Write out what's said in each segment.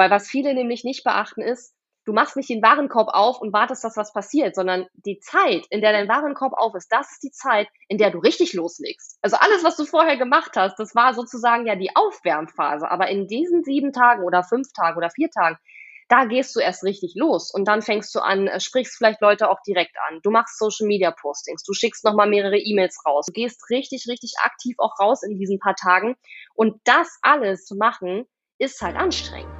Weil was viele nämlich nicht beachten ist, du machst nicht den Warenkorb auf und wartest, dass was passiert, sondern die Zeit, in der dein Warenkorb auf ist, das ist die Zeit, in der du richtig loslegst. Also alles, was du vorher gemacht hast, das war sozusagen ja die Aufwärmphase. Aber in diesen sieben Tagen oder fünf Tagen oder vier Tagen, da gehst du erst richtig los und dann fängst du an, äh, sprichst vielleicht Leute auch direkt an. Du machst Social Media Postings, du schickst nochmal mehrere E-Mails raus. Du gehst richtig, richtig aktiv auch raus in diesen paar Tagen. Und das alles zu machen, ist halt anstrengend.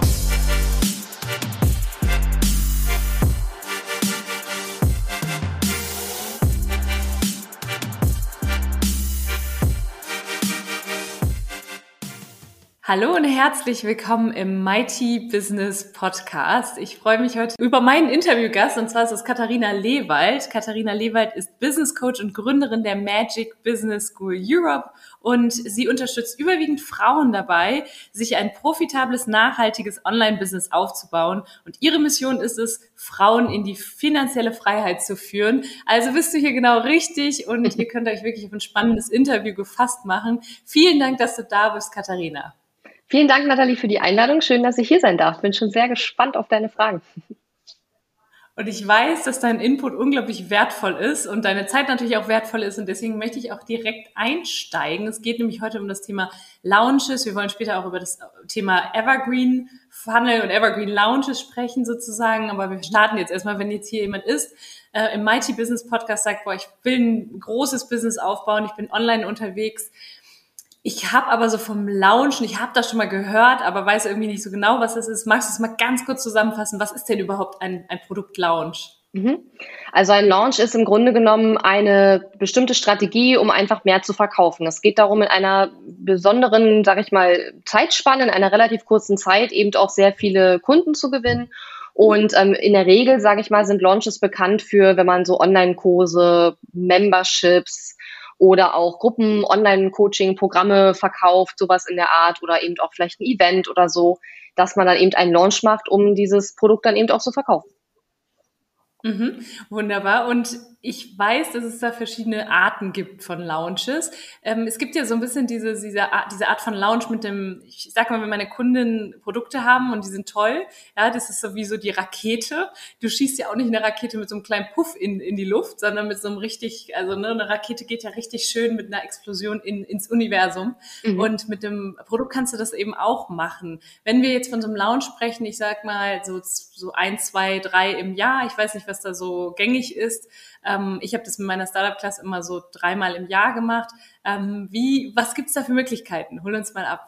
Hallo und herzlich willkommen im Mighty Business Podcast. Ich freue mich heute über meinen Interviewgast und zwar ist es Katharina Lewald. Katharina Lewald ist Business Coach und Gründerin der Magic Business School Europe und sie unterstützt überwiegend Frauen dabei, sich ein profitables, nachhaltiges Online-Business aufzubauen. Und ihre Mission ist es, Frauen in die finanzielle Freiheit zu führen. Also bist du hier genau richtig und ihr könnt euch wirklich auf ein spannendes Interview gefasst machen. Vielen Dank, dass du da bist, Katharina. Vielen Dank, Nathalie, für die Einladung. Schön, dass ich hier sein darf. Bin schon sehr gespannt auf deine Fragen. Und ich weiß, dass dein Input unglaublich wertvoll ist und deine Zeit natürlich auch wertvoll ist. Und deswegen möchte ich auch direkt einsteigen. Es geht nämlich heute um das Thema Lounges. Wir wollen später auch über das Thema Evergreen Funnel und Evergreen Lounges sprechen sozusagen. Aber wir starten jetzt erstmal, wenn jetzt hier jemand ist, äh, im Mighty Business Podcast sagt, boah, ich will ein großes Business aufbauen, ich bin online unterwegs ich habe aber so vom Launchen, ich habe das schon mal gehört, aber weiß irgendwie nicht so genau, was das ist. Magst du es mal ganz kurz zusammenfassen? Was ist denn überhaupt ein, ein Produkt-Launch? Mhm. Also ein Launch ist im Grunde genommen eine bestimmte Strategie, um einfach mehr zu verkaufen. Es geht darum, in einer besonderen, sage ich mal, Zeitspanne, in einer relativ kurzen Zeit eben auch sehr viele Kunden zu gewinnen. Und ähm, in der Regel, sage ich mal, sind Launches bekannt für, wenn man so Online-Kurse, Memberships, oder auch Gruppen, Online-Coaching, Programme verkauft, sowas in der Art oder eben auch vielleicht ein Event oder so, dass man dann eben einen Launch macht, um dieses Produkt dann eben auch zu verkaufen. Mhm, wunderbar. Und ich weiß, dass es da verschiedene Arten gibt von Launches. Ähm, es gibt ja so ein bisschen diese, diese, Art, diese Art von Launch mit dem, ich sag mal, wenn meine Kunden Produkte haben und die sind toll, ja, das ist so wie so die Rakete. Du schießt ja auch nicht eine Rakete mit so einem kleinen Puff in, in die Luft, sondern mit so einem richtig, also ne, eine Rakete geht ja richtig schön mit einer Explosion in, ins Universum. Mhm. Und mit dem Produkt kannst du das eben auch machen. Wenn wir jetzt von so einem Launch sprechen, ich sag mal so, so ein, zwei, drei im Jahr, ich weiß nicht, was da so gängig ist, ähm, ich habe das mit meiner Startup-Class immer so dreimal im Jahr gemacht. Ähm, wie, was gibt's da für Möglichkeiten? Hol uns mal ab.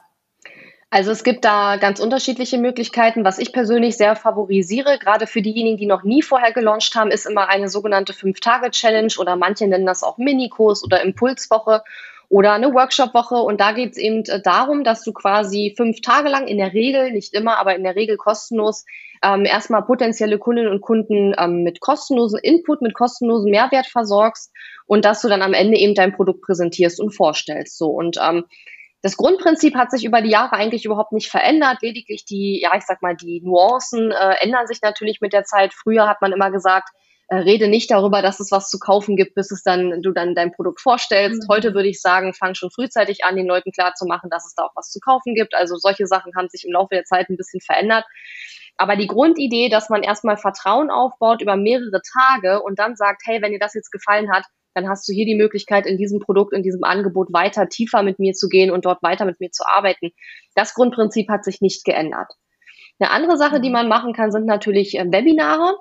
Also es gibt da ganz unterschiedliche Möglichkeiten. Was ich persönlich sehr favorisiere, gerade für diejenigen, die noch nie vorher gelauncht haben, ist immer eine sogenannte Fünf-Tage-Challenge oder manche nennen das auch Minikurs oder Impulswoche oder eine Workshop-Woche. Und da geht es eben äh, darum, dass du quasi fünf Tage lang, in der Regel, nicht immer, aber in der Regel kostenlos, ähm, erstmal potenzielle Kundinnen und Kunden ähm, mit kostenlosen Input, mit kostenlosen Mehrwert versorgst und dass du dann am Ende eben dein Produkt präsentierst und vorstellst. So und ähm, das Grundprinzip hat sich über die Jahre eigentlich überhaupt nicht verändert. Lediglich die, ja, ich sag mal, die Nuancen äh, ändern sich natürlich mit der Zeit. Früher hat man immer gesagt, äh, rede nicht darüber, dass es was zu kaufen gibt, bis es dann du dann dein Produkt vorstellst. Mhm. Heute würde ich sagen, fang schon frühzeitig an, den Leuten klarzumachen, dass es da auch was zu kaufen gibt. Also solche Sachen haben sich im Laufe der Zeit ein bisschen verändert. Aber die Grundidee, dass man erstmal Vertrauen aufbaut über mehrere Tage und dann sagt, hey, wenn dir das jetzt gefallen hat, dann hast du hier die Möglichkeit, in diesem Produkt, in diesem Angebot weiter tiefer mit mir zu gehen und dort weiter mit mir zu arbeiten. Das Grundprinzip hat sich nicht geändert. Eine andere Sache, die mhm. man machen kann, sind natürlich äh, Webinare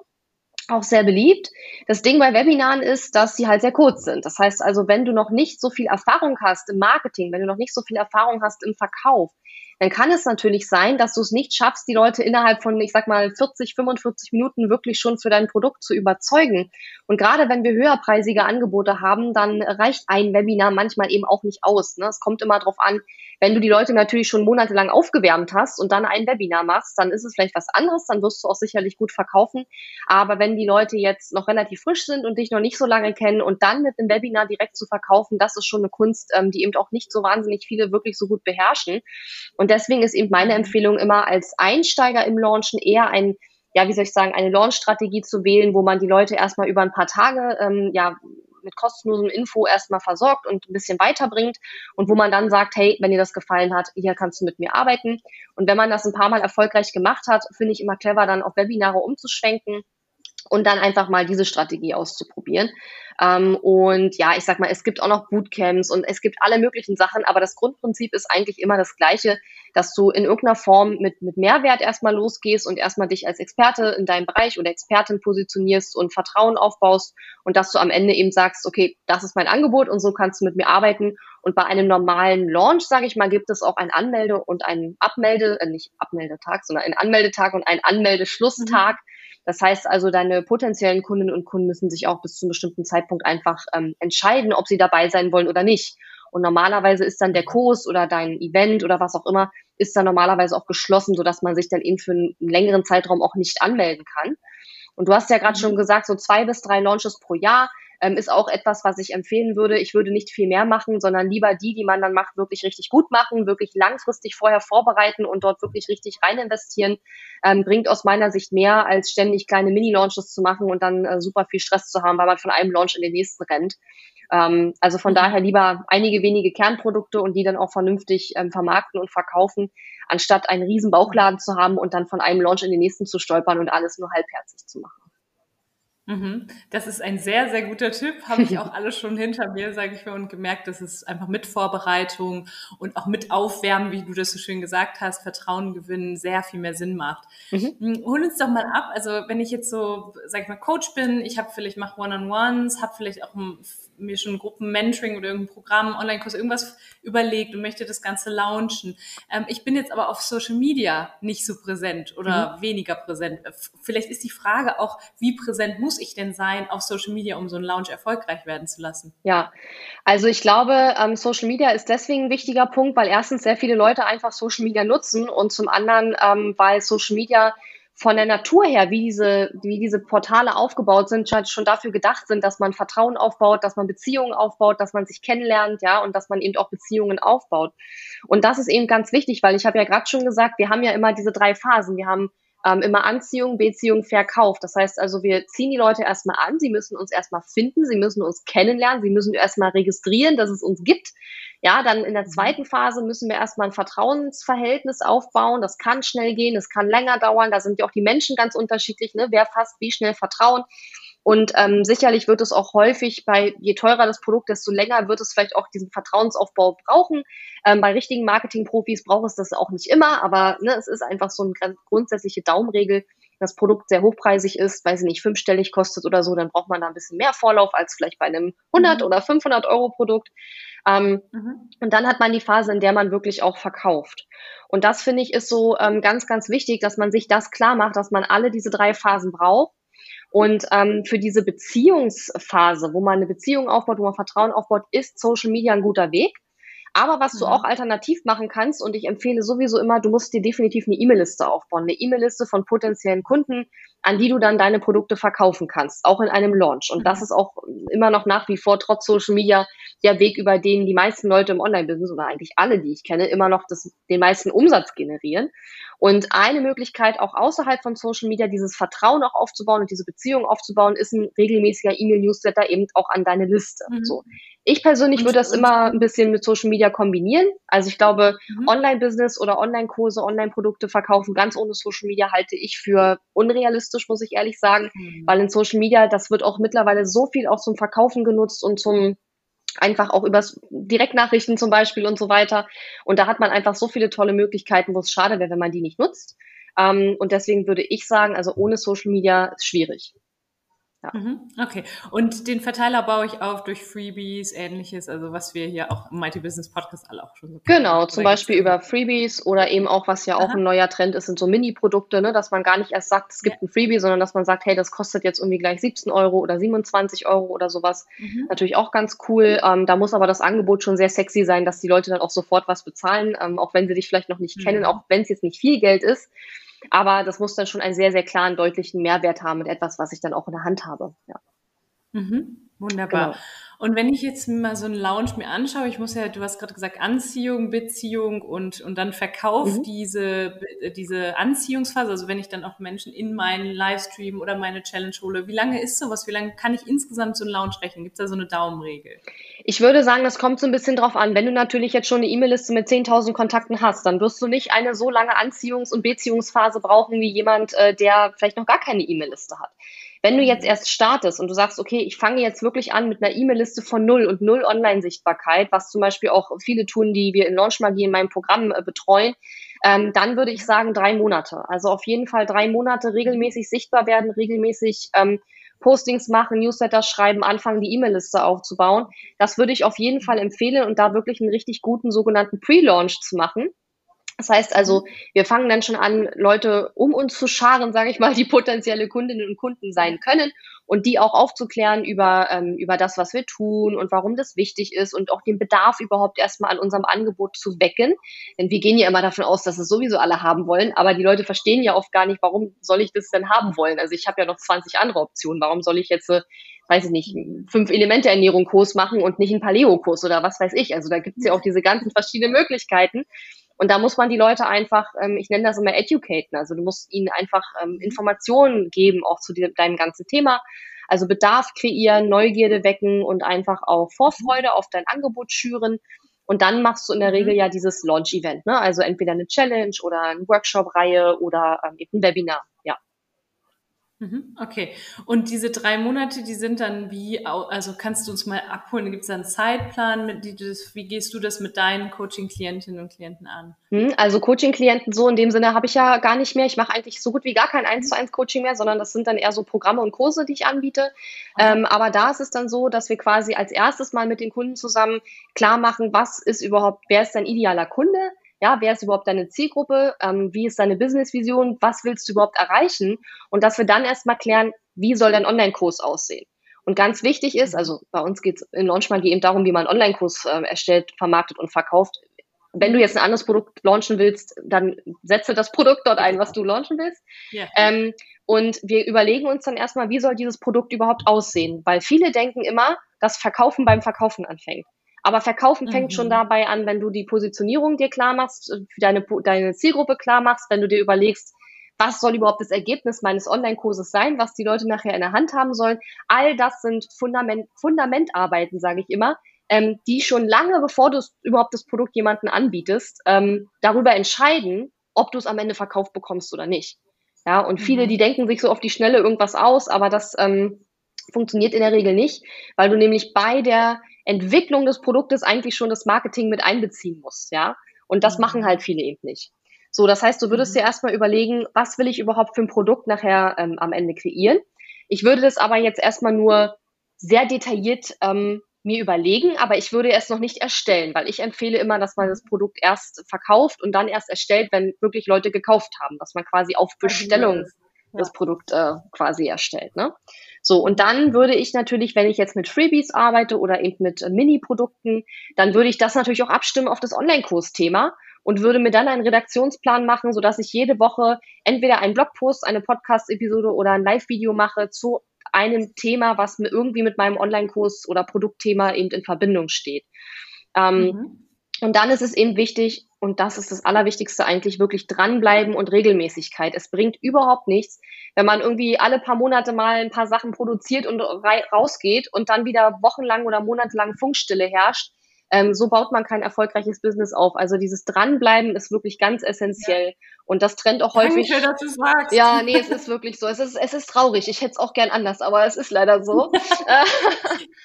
auch sehr beliebt. Das Ding bei Webinaren ist, dass sie halt sehr kurz sind. Das heißt also, wenn du noch nicht so viel Erfahrung hast im Marketing, wenn du noch nicht so viel Erfahrung hast im Verkauf, dann kann es natürlich sein, dass du es nicht schaffst, die Leute innerhalb von, ich sag mal, 40, 45 Minuten wirklich schon für dein Produkt zu überzeugen. Und gerade wenn wir höherpreisige Angebote haben, dann reicht ein Webinar manchmal eben auch nicht aus. Ne? Es kommt immer darauf an, wenn du die Leute natürlich schon monatelang aufgewärmt hast und dann ein Webinar machst, dann ist es vielleicht was anderes, dann wirst du auch sicherlich gut verkaufen. Aber wenn die Leute jetzt noch relativ frisch sind und dich noch nicht so lange kennen und dann mit einem Webinar direkt zu verkaufen, das ist schon eine Kunst, ähm, die eben auch nicht so wahnsinnig viele wirklich so gut beherrschen. Und deswegen ist eben meine Empfehlung immer als Einsteiger im Launchen eher ein ja, wie soll ich sagen, eine Launch-Strategie zu wählen, wo man die Leute erstmal über ein paar Tage ähm, ja mit kostenlosem Info erstmal versorgt und ein bisschen weiterbringt und wo man dann sagt, hey, wenn dir das gefallen hat, hier kannst du mit mir arbeiten. Und wenn man das ein paar Mal erfolgreich gemacht hat, finde ich immer clever, dann auf Webinare umzuschwenken und dann einfach mal diese Strategie auszuprobieren. Ähm, und ja, ich sag mal, es gibt auch noch Bootcamps und es gibt alle möglichen Sachen, aber das Grundprinzip ist eigentlich immer das gleiche, dass du in irgendeiner Form mit, mit Mehrwert erstmal losgehst und erstmal dich als Experte in deinem Bereich oder Expertin positionierst und Vertrauen aufbaust und dass du am Ende eben sagst, okay, das ist mein Angebot und so kannst du mit mir arbeiten. Und bei einem normalen Launch, sage ich mal, gibt es auch ein Anmelde- und ein Abmelde, äh, nicht Abmeldetag, sondern einen Anmeldetag und einen Anmeldeschlusstag. Mhm das heißt also, deine potenziellen Kundinnen und Kunden müssen sich auch bis zu einem bestimmten Zeitpunkt einfach ähm, entscheiden, ob sie dabei sein wollen oder nicht. Und normalerweise ist dann der Kurs oder dein Event oder was auch immer, ist dann normalerweise auch geschlossen, sodass man sich dann eben für einen längeren Zeitraum auch nicht anmelden kann. Und du hast ja gerade mhm. schon gesagt, so zwei bis drei Launches pro Jahr ähm, ist auch etwas, was ich empfehlen würde. Ich würde nicht viel mehr machen, sondern lieber die, die man dann macht, wirklich richtig gut machen, wirklich langfristig vorher vorbereiten und dort wirklich richtig rein investieren. Ähm, bringt aus meiner Sicht mehr, als ständig kleine Mini-Launches zu machen und dann äh, super viel Stress zu haben, weil man von einem Launch in den nächsten rennt. Ähm, also von daher lieber einige wenige Kernprodukte und die dann auch vernünftig ähm, vermarkten und verkaufen, anstatt einen riesen Bauchladen zu haben und dann von einem Launch in den nächsten zu stolpern und alles nur halbherzig zu machen. Mhm. Das ist ein sehr, sehr guter Tipp. Habe ich auch alles schon hinter mir, sage ich mal, und gemerkt, dass es einfach mit Vorbereitung und auch mit Aufwärmen, wie du das so schön gesagt hast, Vertrauen gewinnen, sehr viel mehr Sinn macht. Mhm. Hm, hol uns doch mal ab. Also wenn ich jetzt so, sag ich mal, Coach bin, ich habe vielleicht mache One-on-Ones, habe vielleicht auch ein mir schon Gruppen-Mentoring oder irgendein Programm, Online-Kurs, irgendwas überlegt und möchte das Ganze launchen. Ähm, ich bin jetzt aber auf Social Media nicht so präsent oder mhm. weniger präsent. Vielleicht ist die Frage auch, wie präsent muss ich denn sein auf Social Media, um so einen Launch erfolgreich werden zu lassen? Ja, also ich glaube, ähm, Social Media ist deswegen ein wichtiger Punkt, weil erstens sehr viele Leute einfach Social Media nutzen und zum anderen, ähm, weil Social Media von der Natur her, wie diese, wie diese Portale aufgebaut sind, schon dafür gedacht sind, dass man Vertrauen aufbaut, dass man Beziehungen aufbaut, dass man sich kennenlernt, ja, und dass man eben auch Beziehungen aufbaut. Und das ist eben ganz wichtig, weil ich habe ja gerade schon gesagt, wir haben ja immer diese drei Phasen. Wir haben ähm, immer Anziehung, Beziehung, Verkauf. Das heißt also, wir ziehen die Leute erstmal an, sie müssen uns erstmal finden, sie müssen uns kennenlernen, sie müssen erstmal registrieren, dass es uns gibt. Ja, dann in der mhm. zweiten Phase müssen wir erstmal ein Vertrauensverhältnis aufbauen. Das kann schnell gehen, das kann länger dauern. Da sind ja auch die Menschen ganz unterschiedlich. Ne? Wer fasst wie schnell Vertrauen? Und ähm, sicherlich wird es auch häufig bei, je teurer das Produkt, desto länger wird es vielleicht auch diesen Vertrauensaufbau brauchen. Ähm, bei richtigen Marketingprofis braucht es das auch nicht immer, aber ne, es ist einfach so eine grundsätzliche Daumenregel. Das Produkt sehr hochpreisig ist, weiß ich nicht, fünfstellig kostet oder so, dann braucht man da ein bisschen mehr Vorlauf als vielleicht bei einem 100 mhm. oder 500 Euro Produkt. Ähm, mhm. Und dann hat man die Phase, in der man wirklich auch verkauft. Und das finde ich ist so ähm, ganz, ganz wichtig, dass man sich das klar macht, dass man alle diese drei Phasen braucht und ähm, für diese Beziehungsphase, wo man eine Beziehung aufbaut, wo man Vertrauen aufbaut, ist Social Media ein guter Weg. Aber was du mhm. auch alternativ machen kannst, und ich empfehle sowieso immer, du musst dir definitiv eine E-Mail-Liste aufbauen, eine E-Mail-Liste von potenziellen Kunden, an die du dann deine Produkte verkaufen kannst, auch in einem Launch. Und das mhm. ist auch immer noch nach wie vor trotz Social Media der Weg, über den die meisten Leute im Online-Business oder eigentlich alle, die ich kenne, immer noch das, den meisten Umsatz generieren. Und eine Möglichkeit auch außerhalb von Social Media dieses Vertrauen auch aufzubauen und diese Beziehung aufzubauen, ist ein regelmäßiger E-Mail-Newsletter eben auch an deine Liste. Mhm. So. Ich persönlich würde das immer ein bisschen mit Social Media kombinieren. Also ich glaube, mhm. Online-Business oder Online-Kurse, Online-Produkte verkaufen ganz ohne Social Media halte ich für unrealistisch, muss ich ehrlich sagen, mhm. weil in Social Media, das wird auch mittlerweile so viel auch zum Verkaufen genutzt und zum einfach auch übers Direktnachrichten zum Beispiel und so weiter. Und da hat man einfach so viele tolle Möglichkeiten, wo es schade wäre, wenn man die nicht nutzt. Ähm, und deswegen würde ich sagen, also ohne Social Media ist schwierig. Ja. Mhm, okay. Und den Verteiler baue ich auf durch Freebies, ähnliches, also was wir hier auch im Mighty Business Podcast alle auch schon so Genau, zum Beispiel über Freebies oder eben auch, was ja auch Aha. ein neuer Trend ist, sind so Mini-Produkte, ne, dass man gar nicht erst sagt, es gibt ja. ein Freebie, sondern dass man sagt, hey, das kostet jetzt irgendwie gleich 17 Euro oder 27 Euro oder sowas. Mhm. Natürlich auch ganz cool. Ähm, da muss aber das Angebot schon sehr sexy sein, dass die Leute dann auch sofort was bezahlen, ähm, auch wenn sie dich vielleicht noch nicht mhm. kennen, auch wenn es jetzt nicht viel Geld ist. Aber das muss dann schon einen sehr, sehr klaren, deutlichen Mehrwert haben und etwas, was ich dann auch in der Hand habe. Ja. Mhm. Wunderbar. Genau. Und wenn ich jetzt mal so einen Lounge mir anschaue, ich muss ja, du hast gerade gesagt, Anziehung, Beziehung und, und dann Verkauf mhm. diese, diese Anziehungsphase, also wenn ich dann auch Menschen in meinen Livestream oder meine Challenge hole, wie lange ist sowas? Wie lange kann ich insgesamt so einen Lounge rechnen? Gibt es da so eine Daumenregel? Ich würde sagen, das kommt so ein bisschen drauf an. Wenn du natürlich jetzt schon eine E-Mail-Liste mit 10.000 Kontakten hast, dann wirst du nicht eine so lange Anziehungs- und Beziehungsphase brauchen wie jemand, äh, der vielleicht noch gar keine E-Mail-Liste hat. Wenn du jetzt erst startest und du sagst, okay, ich fange jetzt wirklich an mit einer E-Mail-Liste von null und null Online-Sichtbarkeit, was zum Beispiel auch viele tun, die wir in Launch Magie in meinem Programm äh, betreuen, ähm, dann würde ich sagen drei Monate. Also auf jeden Fall drei Monate regelmäßig sichtbar werden, regelmäßig ähm, Postings machen, Newsletter schreiben, anfangen, die E-Mail-Liste aufzubauen. Das würde ich auf jeden Fall empfehlen und da wirklich einen richtig guten sogenannten Pre-Launch zu machen. Das heißt also, mhm. wir fangen dann schon an, Leute um uns zu scharen, sage ich mal, die potenzielle Kundinnen und Kunden sein können und die auch aufzuklären über, ähm, über das, was wir tun und warum das wichtig ist und auch den Bedarf überhaupt erstmal an unserem Angebot zu wecken. Denn wir gehen ja immer davon aus, dass es sowieso alle haben wollen, aber die Leute verstehen ja oft gar nicht, warum soll ich das denn haben wollen? Also ich habe ja noch 20 andere Optionen. Warum soll ich jetzt, äh, weiß ich nicht, fünf Elemente Ernährung Kurs machen und nicht ein Paleo-Kurs oder was weiß ich? Also da gibt es ja auch diese ganzen verschiedenen Möglichkeiten. Und da muss man die Leute einfach, ähm, ich nenne das immer educaten, also du musst ihnen einfach ähm, Informationen geben, auch zu dir, deinem ganzen Thema. Also Bedarf kreieren, Neugierde wecken und einfach auch Vorfreude auf dein Angebot schüren. Und dann machst du in der mhm. Regel ja dieses Launch-Event, ne? Also entweder eine Challenge oder eine Workshop-Reihe oder ähm, eben ein Webinar. Ja. Mhm, okay. Und diese drei Monate, die sind dann wie, also kannst du uns mal abholen? Gibt es da einen Zeitplan? Mit, die, das, wie gehst du das mit deinen Coaching-Klientinnen und Klienten an? Hm, also Coaching-Klienten so in dem Sinne habe ich ja gar nicht mehr. Ich mache eigentlich so gut wie gar kein 1 zu 1 Coaching mehr, sondern das sind dann eher so Programme und Kurse, die ich anbiete. Okay. Ähm, aber da ist es dann so, dass wir quasi als erstes mal mit den Kunden zusammen klar machen, was ist überhaupt, wer ist dein idealer Kunde? Ja, wer ist überhaupt deine Zielgruppe? Ähm, wie ist deine Businessvision? Was willst du überhaupt erreichen? Und dass wir dann erstmal klären, wie soll dein Online-Kurs aussehen? Und ganz wichtig ist, also bei uns geht es in Launchmagie eben darum, wie man einen Online-Kurs äh, erstellt, vermarktet und verkauft. Wenn du jetzt ein anderes Produkt launchen willst, dann setze das Produkt dort ein, was du launchen willst. Yeah. Ähm, und wir überlegen uns dann erstmal, wie soll dieses Produkt überhaupt aussehen? Weil viele denken immer, dass Verkaufen beim Verkaufen anfängt. Aber Verkaufen fängt mhm. schon dabei an, wenn du die Positionierung dir klar machst, äh, für deine, deine Zielgruppe klar machst, wenn du dir überlegst, was soll überhaupt das Ergebnis meines Online-Kurses sein, was die Leute nachher in der Hand haben sollen. All das sind Fundament, Fundamentarbeiten, sage ich immer, ähm, die schon lange, bevor du überhaupt das Produkt jemanden anbietest, ähm, darüber entscheiden, ob du es am Ende verkauft bekommst oder nicht. Ja, und viele, mhm. die denken sich so auf die Schnelle irgendwas aus, aber das ähm, funktioniert in der Regel nicht, weil du nämlich bei der Entwicklung des Produktes eigentlich schon das Marketing mit einbeziehen musst, ja. Und das machen mhm. halt viele eben nicht. So, das heißt, du würdest mhm. dir erstmal überlegen, was will ich überhaupt für ein Produkt nachher ähm, am Ende kreieren. Ich würde das aber jetzt erstmal nur sehr detailliert ähm, mir überlegen, aber ich würde es noch nicht erstellen, weil ich empfehle immer, dass man das Produkt erst verkauft und dann erst erstellt, wenn wirklich Leute gekauft haben, dass man quasi auf Bestellung das Produkt äh, quasi erstellt. Ne? So, und dann würde ich natürlich, wenn ich jetzt mit Freebies arbeite oder eben mit äh, Mini-Produkten, dann würde ich das natürlich auch abstimmen auf das Online-Kurs-Thema und würde mir dann einen Redaktionsplan machen, sodass ich jede Woche entweder einen Blogpost, eine Podcast-Episode oder ein Live-Video mache zu einem Thema, was mir irgendwie mit meinem Online-Kurs oder Produktthema eben in Verbindung steht. Ähm, mhm. Und dann ist es eben wichtig, und das ist das Allerwichtigste eigentlich, wirklich dranbleiben und Regelmäßigkeit. Es bringt überhaupt nichts, wenn man irgendwie alle paar Monate mal ein paar Sachen produziert und rausgeht und dann wieder wochenlang oder monatelang Funkstille herrscht. Ähm, so baut man kein erfolgreiches Business auf. Also dieses Dranbleiben ist wirklich ganz essentiell. Ja. Und das trennt auch häufig. Danke, dass du sagst. Ja, nee, es ist wirklich so. Es ist, es ist traurig. Ich hätte es auch gern anders, aber es ist leider so.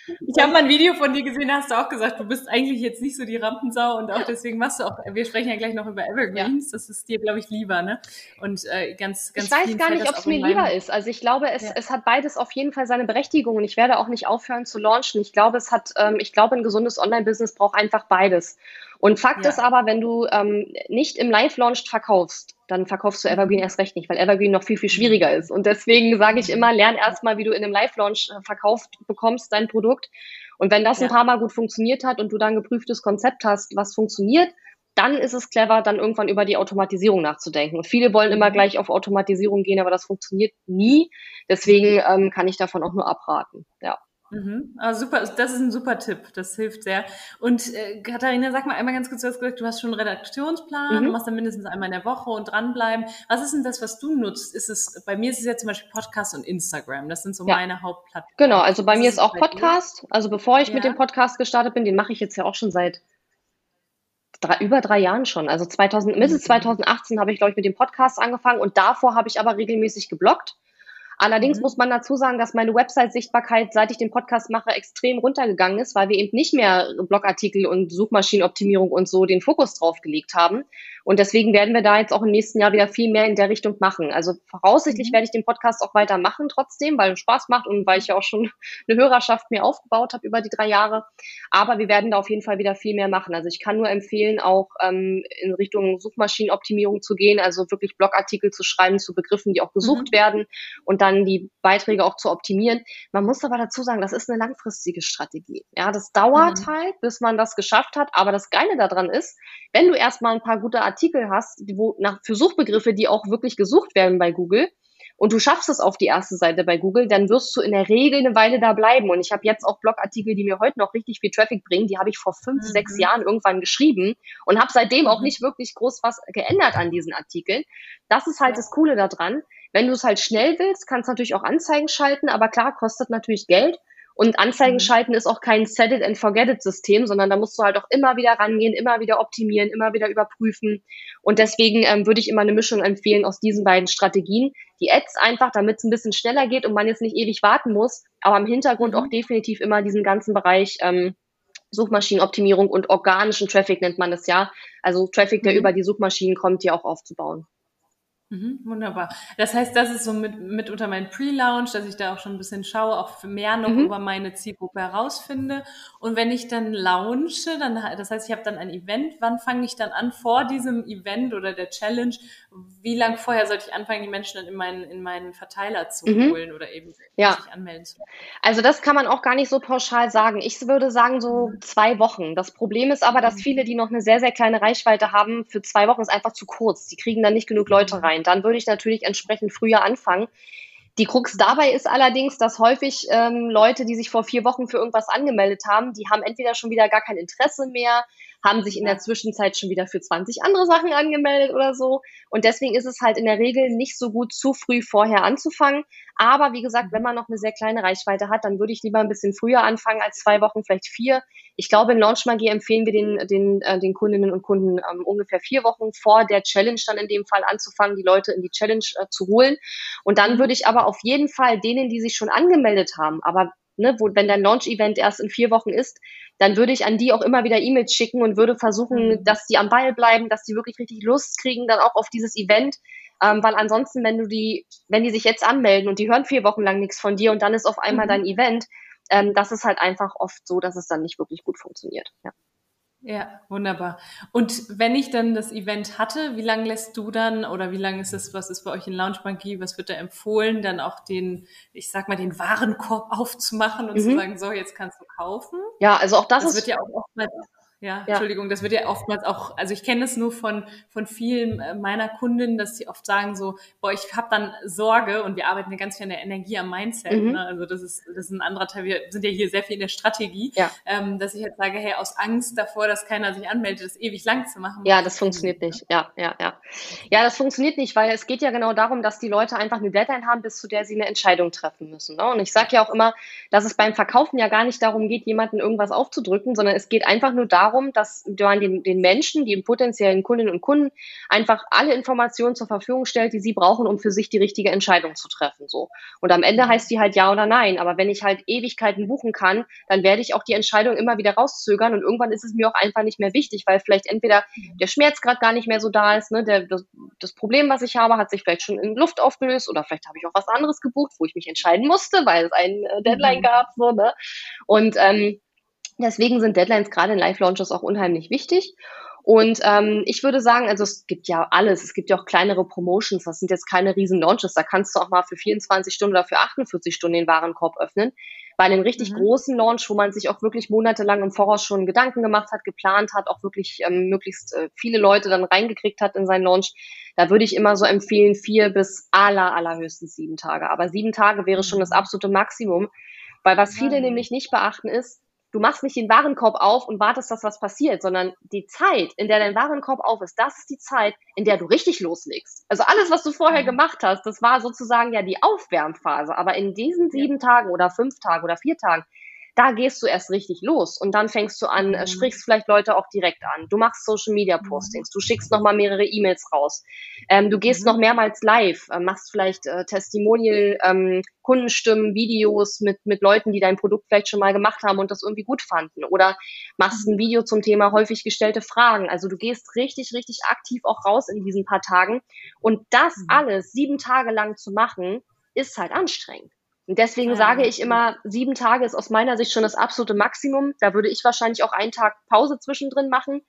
ich habe mal ein Video von dir gesehen, da hast du auch gesagt, du bist eigentlich jetzt nicht so die Rampensau und auch deswegen machst du auch, wir sprechen ja gleich noch über Evergreens, ja. das ist dir, glaube ich, lieber, ne? Und äh, ganz, ganz Ich weiß gar nicht, ob es mir lieber ist. Also ich glaube, es, ja. es hat beides auf jeden Fall seine Berechtigung und ich werde auch nicht aufhören zu launchen. Ich glaube, es hat, ähm, ich glaube, ein gesundes Online-Business braucht einfach beides. Und Fakt ja. ist aber, wenn du ähm, nicht im Live-Launch verkaufst, dann verkaufst du Evergreen erst recht nicht, weil Evergreen noch viel, viel schwieriger ist. Und deswegen sage ich immer, lern erstmal, wie du in einem Live-Launch äh, verkauft bekommst, dein Produkt. Und wenn das ja. ein paar Mal gut funktioniert hat und du dann ein geprüftes Konzept hast, was funktioniert, dann ist es clever, dann irgendwann über die Automatisierung nachzudenken. Und viele wollen immer mhm. gleich auf Automatisierung gehen, aber das funktioniert nie. Deswegen ähm, kann ich davon auch nur abraten. Ja. Mhm. Ah, super, das ist ein super Tipp, das hilft sehr. Und äh, Katharina, sag mal einmal ganz kurz, du hast gesagt, du hast schon einen Redaktionsplan, mhm. du machst dann mindestens einmal in der Woche und dranbleiben. Was ist denn das, was du nutzt? Ist es, bei mir ist es ja zum Beispiel Podcast und Instagram, das sind so ja. meine Hauptplattformen. Genau, also bei was mir ist auch Podcast. Dir? Also bevor ich ja. mit dem Podcast gestartet bin, den mache ich jetzt ja auch schon seit drei, über drei Jahren schon. Also 2000, Mitte 2018 mhm. habe ich, glaube ich, mit dem Podcast angefangen und davor habe ich aber regelmäßig geblockt. Allerdings mhm. muss man dazu sagen, dass meine Website-Sichtbarkeit, seit ich den Podcast mache, extrem runtergegangen ist, weil wir eben nicht mehr Blogartikel und Suchmaschinenoptimierung und so den Fokus drauf gelegt haben. Und deswegen werden wir da jetzt auch im nächsten Jahr wieder viel mehr in der Richtung machen. Also voraussichtlich mhm. werde ich den Podcast auch weiter machen trotzdem, weil es Spaß macht und weil ich ja auch schon eine Hörerschaft mir aufgebaut habe über die drei Jahre. Aber wir werden da auf jeden Fall wieder viel mehr machen. Also ich kann nur empfehlen, auch ähm, in Richtung Suchmaschinenoptimierung zu gehen, also wirklich Blogartikel zu schreiben zu Begriffen, die auch gesucht mhm. werden und dann die Beiträge auch zu optimieren. Man muss aber dazu sagen, das ist eine langfristige Strategie. Ja, das dauert mhm. halt, bis man das geschafft hat. Aber das Geile daran ist, wenn du erstmal ein paar gute Artikel hast, wo nach, für Suchbegriffe, die auch wirklich gesucht werden bei Google, und du schaffst es auf die erste Seite bei Google, dann wirst du in der Regel eine Weile da bleiben. Und ich habe jetzt auch Blogartikel, die mir heute noch richtig viel Traffic bringen, die habe ich vor fünf, mhm. sechs Jahren irgendwann geschrieben und habe seitdem auch mhm. nicht wirklich groß was geändert an diesen Artikeln. Das ist halt ja. das Coole daran. Wenn du es halt schnell willst, kannst du natürlich auch Anzeigen schalten, aber klar, kostet natürlich Geld. Und Anzeigen mhm. schalten ist auch kein Set it and forget it System, sondern da musst du halt auch immer wieder rangehen, immer wieder optimieren, immer wieder überprüfen. Und deswegen ähm, würde ich immer eine Mischung empfehlen aus diesen beiden Strategien. Die Ads einfach, damit es ein bisschen schneller geht und man jetzt nicht ewig warten muss, aber im Hintergrund mhm. auch definitiv immer diesen ganzen Bereich ähm, Suchmaschinenoptimierung und organischen Traffic nennt man das ja. Also Traffic, der mhm. über die Suchmaschinen kommt, hier auch aufzubauen. Mhm, wunderbar. Das heißt, das ist so mit, mit unter meinem Pre-Launch, dass ich da auch schon ein bisschen schaue, auch mehr noch mhm. über meine Zielgruppe herausfinde. Und wenn ich dann launche, dann, das heißt, ich habe dann ein Event, wann fange ich dann an vor diesem Event oder der Challenge? Wie lang vorher sollte ich anfangen, die Menschen dann in meinen, in meinen Verteiler zu mhm. holen oder eben ja. sich anmelden zu Also das kann man auch gar nicht so pauschal sagen. Ich würde sagen so mhm. zwei Wochen. Das Problem ist aber, dass mhm. viele, die noch eine sehr, sehr kleine Reichweite haben, für zwei Wochen ist einfach zu kurz. Die kriegen dann nicht genug Leute mhm. rein sein. Dann würde ich natürlich entsprechend früher anfangen. Die Krux dabei ist allerdings, dass häufig ähm, Leute, die sich vor vier Wochen für irgendwas angemeldet haben, die haben entweder schon wieder gar kein Interesse mehr, haben sich in der Zwischenzeit schon wieder für 20 andere Sachen angemeldet oder so. Und deswegen ist es halt in der Regel nicht so gut, zu früh vorher anzufangen. Aber wie gesagt, wenn man noch eine sehr kleine Reichweite hat, dann würde ich lieber ein bisschen früher anfangen als zwei Wochen, vielleicht vier. Ich glaube, in Launch Magie empfehlen wir den, den, äh, den Kundinnen und Kunden ähm, ungefähr vier Wochen vor der Challenge dann in dem Fall anzufangen, die Leute in die Challenge äh, zu holen. Und dann würde ich aber auf jeden Fall denen, die sich schon angemeldet haben, aber ne, wo, wenn dein Launch-Event erst in vier Wochen ist, dann würde ich an die auch immer wieder E-Mails schicken und würde versuchen, mhm. dass die am Ball bleiben, dass die wirklich richtig Lust kriegen, dann auch auf dieses Event. Ähm, weil ansonsten, wenn du die, wenn die sich jetzt anmelden und die hören vier Wochen lang nichts von dir und dann ist auf einmal mhm. dein Event, ähm, das ist halt einfach oft so, dass es dann nicht wirklich gut funktioniert. Ja. Ja, wunderbar. Und wenn ich dann das Event hatte, wie lange lässt du dann oder wie lange ist es, was ist bei euch in Lounge was wird da empfohlen, dann auch den, ich sag mal, den Warenkorb aufzumachen und mhm. zu sagen, so, jetzt kannst du kaufen? Ja, also auch das, das ist. Wird ja auch oftmals Ja, ja, Entschuldigung, das wird ja oftmals auch, also ich kenne es nur von, von vielen äh, meiner Kundinnen, dass sie oft sagen so, boah, ich habe dann Sorge und wir arbeiten ja ganz viel an der Energie am Mindset. Mhm. Ne? Also das ist, das ist ein anderer Teil, wir sind ja hier sehr viel in der Strategie, ja. ähm, dass ich jetzt sage, hey, aus Angst davor, dass keiner sich anmeldet, das ewig lang zu machen. Ja, das funktioniert nicht. Ja, ja, ja. Ja, das funktioniert nicht, weil es geht ja genau darum, dass die Leute einfach eine Deadline haben, bis zu der sie eine Entscheidung treffen müssen. Ne? Und ich sage ja auch immer, dass es beim Verkaufen ja gar nicht darum geht, jemanden irgendwas aufzudrücken, sondern es geht einfach nur darum, dass man den, den Menschen, die potenziellen Kundinnen und Kunden, einfach alle Informationen zur Verfügung stellt, die sie brauchen, um für sich die richtige Entscheidung zu treffen. So. Und am Ende heißt die halt ja oder nein. Aber wenn ich halt Ewigkeiten buchen kann, dann werde ich auch die Entscheidung immer wieder rauszögern und irgendwann ist es mir auch einfach nicht mehr wichtig, weil vielleicht entweder der Schmerz gerade gar nicht mehr so da ist, ne, der, das, das Problem, was ich habe, hat sich vielleicht schon in Luft aufgelöst oder vielleicht habe ich auch was anderes gebucht, wo ich mich entscheiden musste, weil es ein äh, Deadline mhm. gab, so, ne? Und ähm, Deswegen sind Deadlines gerade in Live-Launches auch unheimlich wichtig. Und ähm, ich würde sagen, also es gibt ja alles. Es gibt ja auch kleinere Promotions. Das sind jetzt keine riesen Launches. Da kannst du auch mal für 24 Stunden oder für 48 Stunden den Warenkorb öffnen. Bei einem richtig mhm. großen Launch, wo man sich auch wirklich monatelang im Voraus schon Gedanken gemacht hat, geplant hat, auch wirklich ähm, möglichst äh, viele Leute dann reingekriegt hat in seinen Launch, da würde ich immer so empfehlen, vier bis aller, allerhöchstens sieben Tage. Aber sieben Tage wäre schon das mhm. absolute Maximum. Weil was viele mhm. nämlich nicht beachten ist, du machst nicht den Warenkorb auf und wartest, dass was passiert, sondern die Zeit, in der dein Warenkorb auf ist, das ist die Zeit, in der du richtig loslegst. Also alles, was du vorher mhm. gemacht hast, das war sozusagen ja die Aufwärmphase. Aber in diesen sieben Tagen oder fünf Tagen oder vier Tagen, da gehst du erst richtig los und dann fängst du an, äh, mhm. sprichst vielleicht Leute auch direkt an. Du machst Social Media mhm. Postings, du schickst nochmal mehrere E-Mails raus. Ähm, du gehst mhm. noch mehrmals live, äh, machst vielleicht äh, Testimonial, ähm, Kundenstimmen, Videos mit, mit Leuten, die dein Produkt vielleicht schon mal gemacht haben und das irgendwie gut fanden. Oder machst ein mhm. Video zum Thema häufig gestellte Fragen. Also du gehst richtig, richtig aktiv auch raus in diesen paar Tagen. Und das mhm. alles sieben Tage lang zu machen, ist halt anstrengend. Und deswegen sage ich immer, sieben Tage ist aus meiner Sicht schon das absolute Maximum. Da würde ich wahrscheinlich auch einen Tag Pause zwischendrin machen.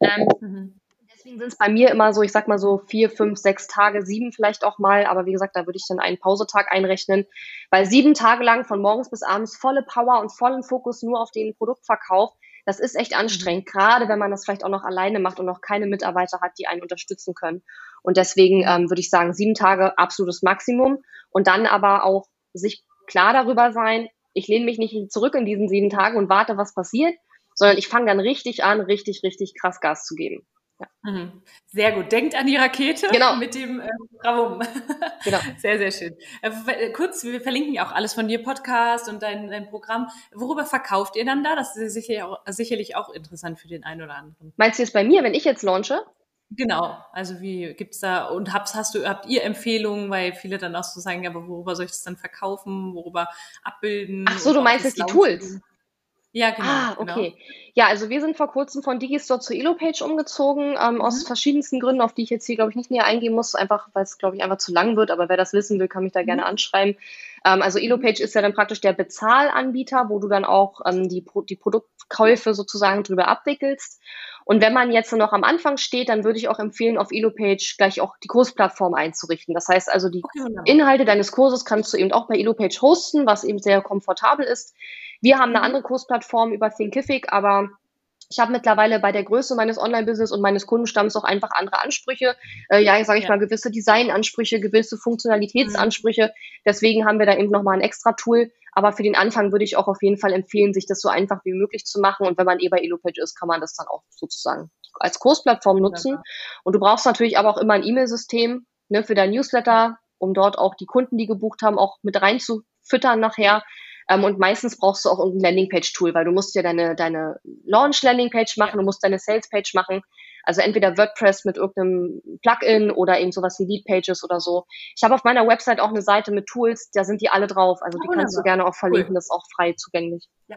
Ähm, mhm. Deswegen sind es bei mir immer so, ich sag mal so vier, fünf, sechs Tage, sieben vielleicht auch mal. Aber wie gesagt, da würde ich dann einen Pausetag einrechnen. Weil sieben Tage lang von morgens bis abends volle Power und vollen Fokus nur auf den Produktverkauf, das ist echt anstrengend, mhm. gerade wenn man das vielleicht auch noch alleine macht und noch keine Mitarbeiter hat, die einen unterstützen können. Und deswegen ähm, würde ich sagen, sieben Tage absolutes Maximum. Und dann aber auch sich klar darüber sein, ich lehne mich nicht zurück in diesen sieben Tagen und warte, was passiert, sondern ich fange dann richtig an, richtig, richtig krass Gas zu geben. Ja. Mhm. Sehr gut. Denkt an die Rakete genau. mit dem äh, Bravo. Genau. Sehr, sehr schön. Äh, kurz, wir verlinken ja auch alles von dir, Podcast und dein, dein Programm. Worüber verkauft ihr dann da? Das ist sicherlich auch, sicherlich auch interessant für den einen oder anderen. Meinst du jetzt bei mir, wenn ich jetzt launche? Genau, also wie gibt's da und habt, hast du, habt ihr Empfehlungen, weil viele dann auch so sagen, ja, aber worüber soll ich das dann verkaufen, worüber abbilden? Ach so, du meinst jetzt die Tools? Ja, genau. Ah, genau. okay. Genau. Ja, also wir sind vor kurzem von Digistore zu Elopage umgezogen, ähm, mhm. aus verschiedensten Gründen, auf die ich jetzt hier, glaube ich, nicht näher eingehen muss, einfach, weil es, glaube ich, einfach zu lang wird, aber wer das wissen will, kann mich da mhm. gerne anschreiben. Ähm, also Elopage ist ja dann praktisch der Bezahlanbieter, wo du dann auch ähm, die, Pro die Produktkäufe sozusagen drüber abwickelst. Und wenn man jetzt noch am Anfang steht, dann würde ich auch empfehlen, auf Elopage gleich auch die Kursplattform einzurichten. Das heißt also, die okay, Inhalte deines Kurses kannst du eben auch bei Elopage hosten, was eben sehr komfortabel ist. Wir haben eine mhm. andere Kursplattform über Thinkific, aber ich habe mittlerweile bei der Größe meines Online-Business und meines Kundenstamms auch einfach andere Ansprüche. Äh, ja, sage ich ja. mal, gewisse Design-Ansprüche, gewisse Funktionalitätsansprüche. Mhm. Deswegen haben wir da eben nochmal ein extra Tool. Aber für den Anfang würde ich auch auf jeden Fall empfehlen, sich das so einfach wie möglich zu machen. Und wenn man eh bei Elopage ist, kann man das dann auch sozusagen als Kursplattform nutzen. Und du brauchst natürlich aber auch immer ein E-Mail-System ne, für dein Newsletter, um dort auch die Kunden, die gebucht haben, auch mit reinzufüttern nachher. Ähm, und meistens brauchst du auch irgendein Landingpage-Tool, weil du musst ja deine, deine Launch-Landingpage machen, du musst deine Sales-Page machen. Also entweder WordPress mit irgendeinem Plugin oder eben sowas wie Lead-Pages oder so. Ich habe auf meiner Website auch eine Seite mit Tools, da sind die alle drauf. Also die oh, kannst du gerne auch verlinken, cool. das ist auch frei zugänglich. Ja.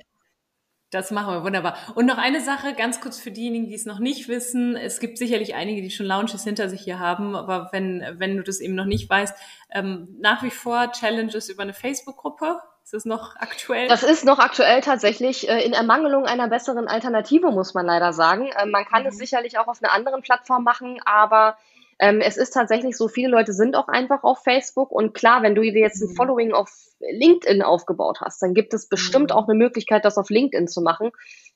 Das machen wir wunderbar. Und noch eine Sache, ganz kurz für diejenigen, die es noch nicht wissen. Es gibt sicherlich einige, die schon Launches hinter sich hier haben, aber wenn, wenn du das eben noch nicht weißt, ähm, nach wie vor Challenges über eine Facebook-Gruppe. Ist das noch aktuell? Das ist noch aktuell tatsächlich äh, in Ermangelung einer besseren Alternative, muss man leider sagen. Äh, man kann mhm. es sicherlich auch auf einer anderen Plattform machen, aber Ähm, es ist tatsächlich so, viele Leute sind auch einfach auf Facebook und klar, wenn du dir jetzt ein mhm. Following auf LinkedIn aufgebaut hast, dann gibt es bestimmt mhm. auch eine Möglichkeit, das auf LinkedIn zu machen.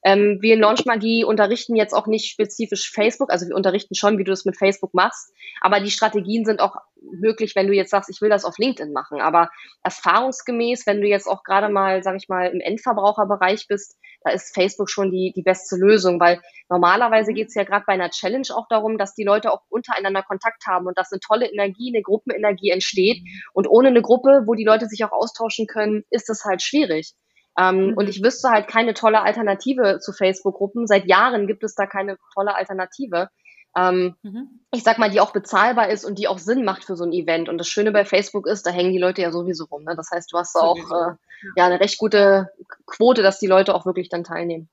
Ähm, wir in Launch Magie unterrichten jetzt auch nicht spezifisch Facebook, also wir unterrichten schon, wie du das mit Facebook machst, aber die Strategien sind auch möglich, wenn du jetzt sagst, ich will das auf LinkedIn machen. Aber erfahrungsgemäß, wenn du jetzt auch gerade mal, sag ich mal, im Endverbraucherbereich bist, da ist Facebook schon die, die beste Lösung, weil normalerweise geht es ja gerade bei einer Challenge auch darum, dass die Leute auch untereinander Kontakt haben und dass eine tolle Energie, eine Gruppenenergie entsteht. Und ohne eine Gruppe, wo die Leute sich auch austauschen können, ist es halt schwierig. Ähm, mhm. Und ich wüsste halt keine tolle Alternative zu Facebook-Gruppen. Seit Jahren gibt es da keine tolle Alternative ähm, mhm. ich sag mal, die auch bezahlbar ist und die auch Sinn macht für so ein Event. Und das Schöne bei Facebook ist, da hängen die Leute ja sowieso rum. Ne? Das heißt, du hast auch äh, ja eine recht gute Quote, dass die Leute auch wirklich dann teilnehmen.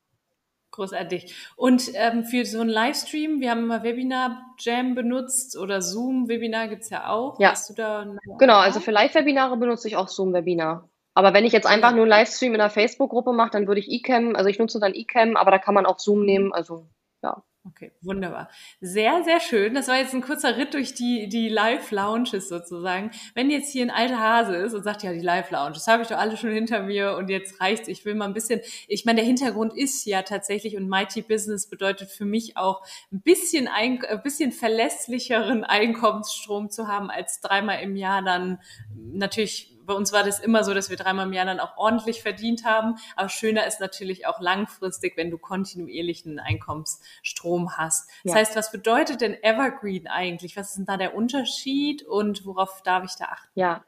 Großartig. Und ähm, für so einen Livestream, wir haben immer Webinar Jam benutzt oder Zoom Webinar gibt's ja auch. Ja. Hast du da genau, also für Live-Webinare benutze ich auch Zoom Webinar. Aber wenn ich jetzt einfach nur einen Livestream in einer Facebook-Gruppe mache, dann würde ich eCam, also ich nutze dann eCam, aber da kann man auch Zoom nehmen, also. Okay, wunderbar. Sehr, sehr schön. Das war jetzt ein kurzer Ritt durch die, die Live-Lounges sozusagen. Wenn jetzt hier ein alter Hase ist und sagt, ja, die Live-Lounges habe ich doch alle schon hinter mir und jetzt reicht's, ich will mal ein bisschen, ich meine, der Hintergrund ist ja tatsächlich und Mighty Business bedeutet für mich auch ein bisschen, ein, ein bisschen verlässlicheren Einkommensstrom zu haben, als dreimal im Jahr dann natürlich bei uns war das immer so, dass wir dreimal im Jahr dann auch ordentlich verdient haben. Aber schöner ist natürlich auch langfristig, wenn du kontinuierlichen Einkommensstrom hast. Das ja. heißt, was bedeutet denn Evergreen eigentlich? Was ist denn da der Unterschied und worauf darf ich da achten? Ja,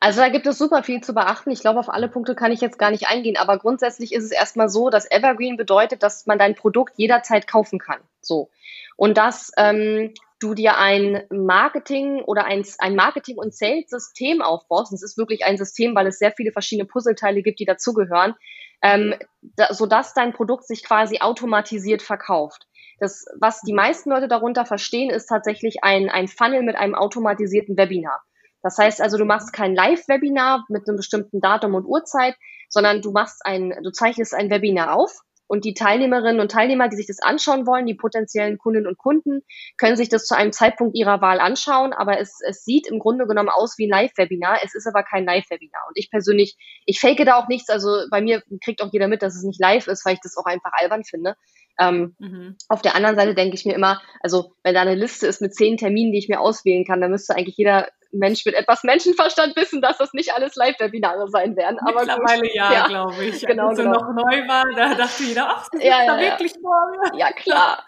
also da gibt es super viel zu beachten. Ich glaube, auf alle Punkte kann ich jetzt gar nicht eingehen. Aber grundsätzlich ist es erstmal so, dass Evergreen bedeutet, dass man dein Produkt jederzeit kaufen kann. So. Und dass ähm, du dir ein Marketing oder ein, ein Marketing- und Sales-System aufbaust. Es ist wirklich ein System, weil es sehr viele verschiedene Puzzleteile gibt, die dazugehören, ähm, da, sodass dein Produkt sich quasi automatisiert verkauft. Das, was die meisten Leute darunter verstehen, ist tatsächlich ein, ein Funnel mit einem automatisierten Webinar. Das heißt also, du machst kein Live-Webinar mit einem bestimmten Datum und Uhrzeit, sondern du machst ein, du zeichnest ein Webinar auf und die Teilnehmerinnen und Teilnehmer, die sich das anschauen wollen, die potenziellen Kundinnen und Kunden, können sich das zu einem Zeitpunkt ihrer Wahl anschauen. Aber es, es sieht im Grunde genommen aus wie ein Live-Webinar. Es ist aber kein Live-Webinar. Und ich persönlich, ich fake da auch nichts. Also bei mir kriegt auch jeder mit, dass es nicht live ist, weil ich das auch einfach albern finde. Ähm, mhm. Auf der anderen Seite denke ich mir immer, also wenn da eine Liste ist mit zehn Terminen, die ich mir auswählen kann, dann müsste eigentlich jeder Mensch mit etwas Menschenverstand wissen, dass das nicht alles Live-Webinare sein werden. Aber Mittlerweile ja, ja glaube ich. Genau, Als genau. noch neu war, da dachte jeder, ach, das ja, ist ja, da wirklich vor Ja, klar.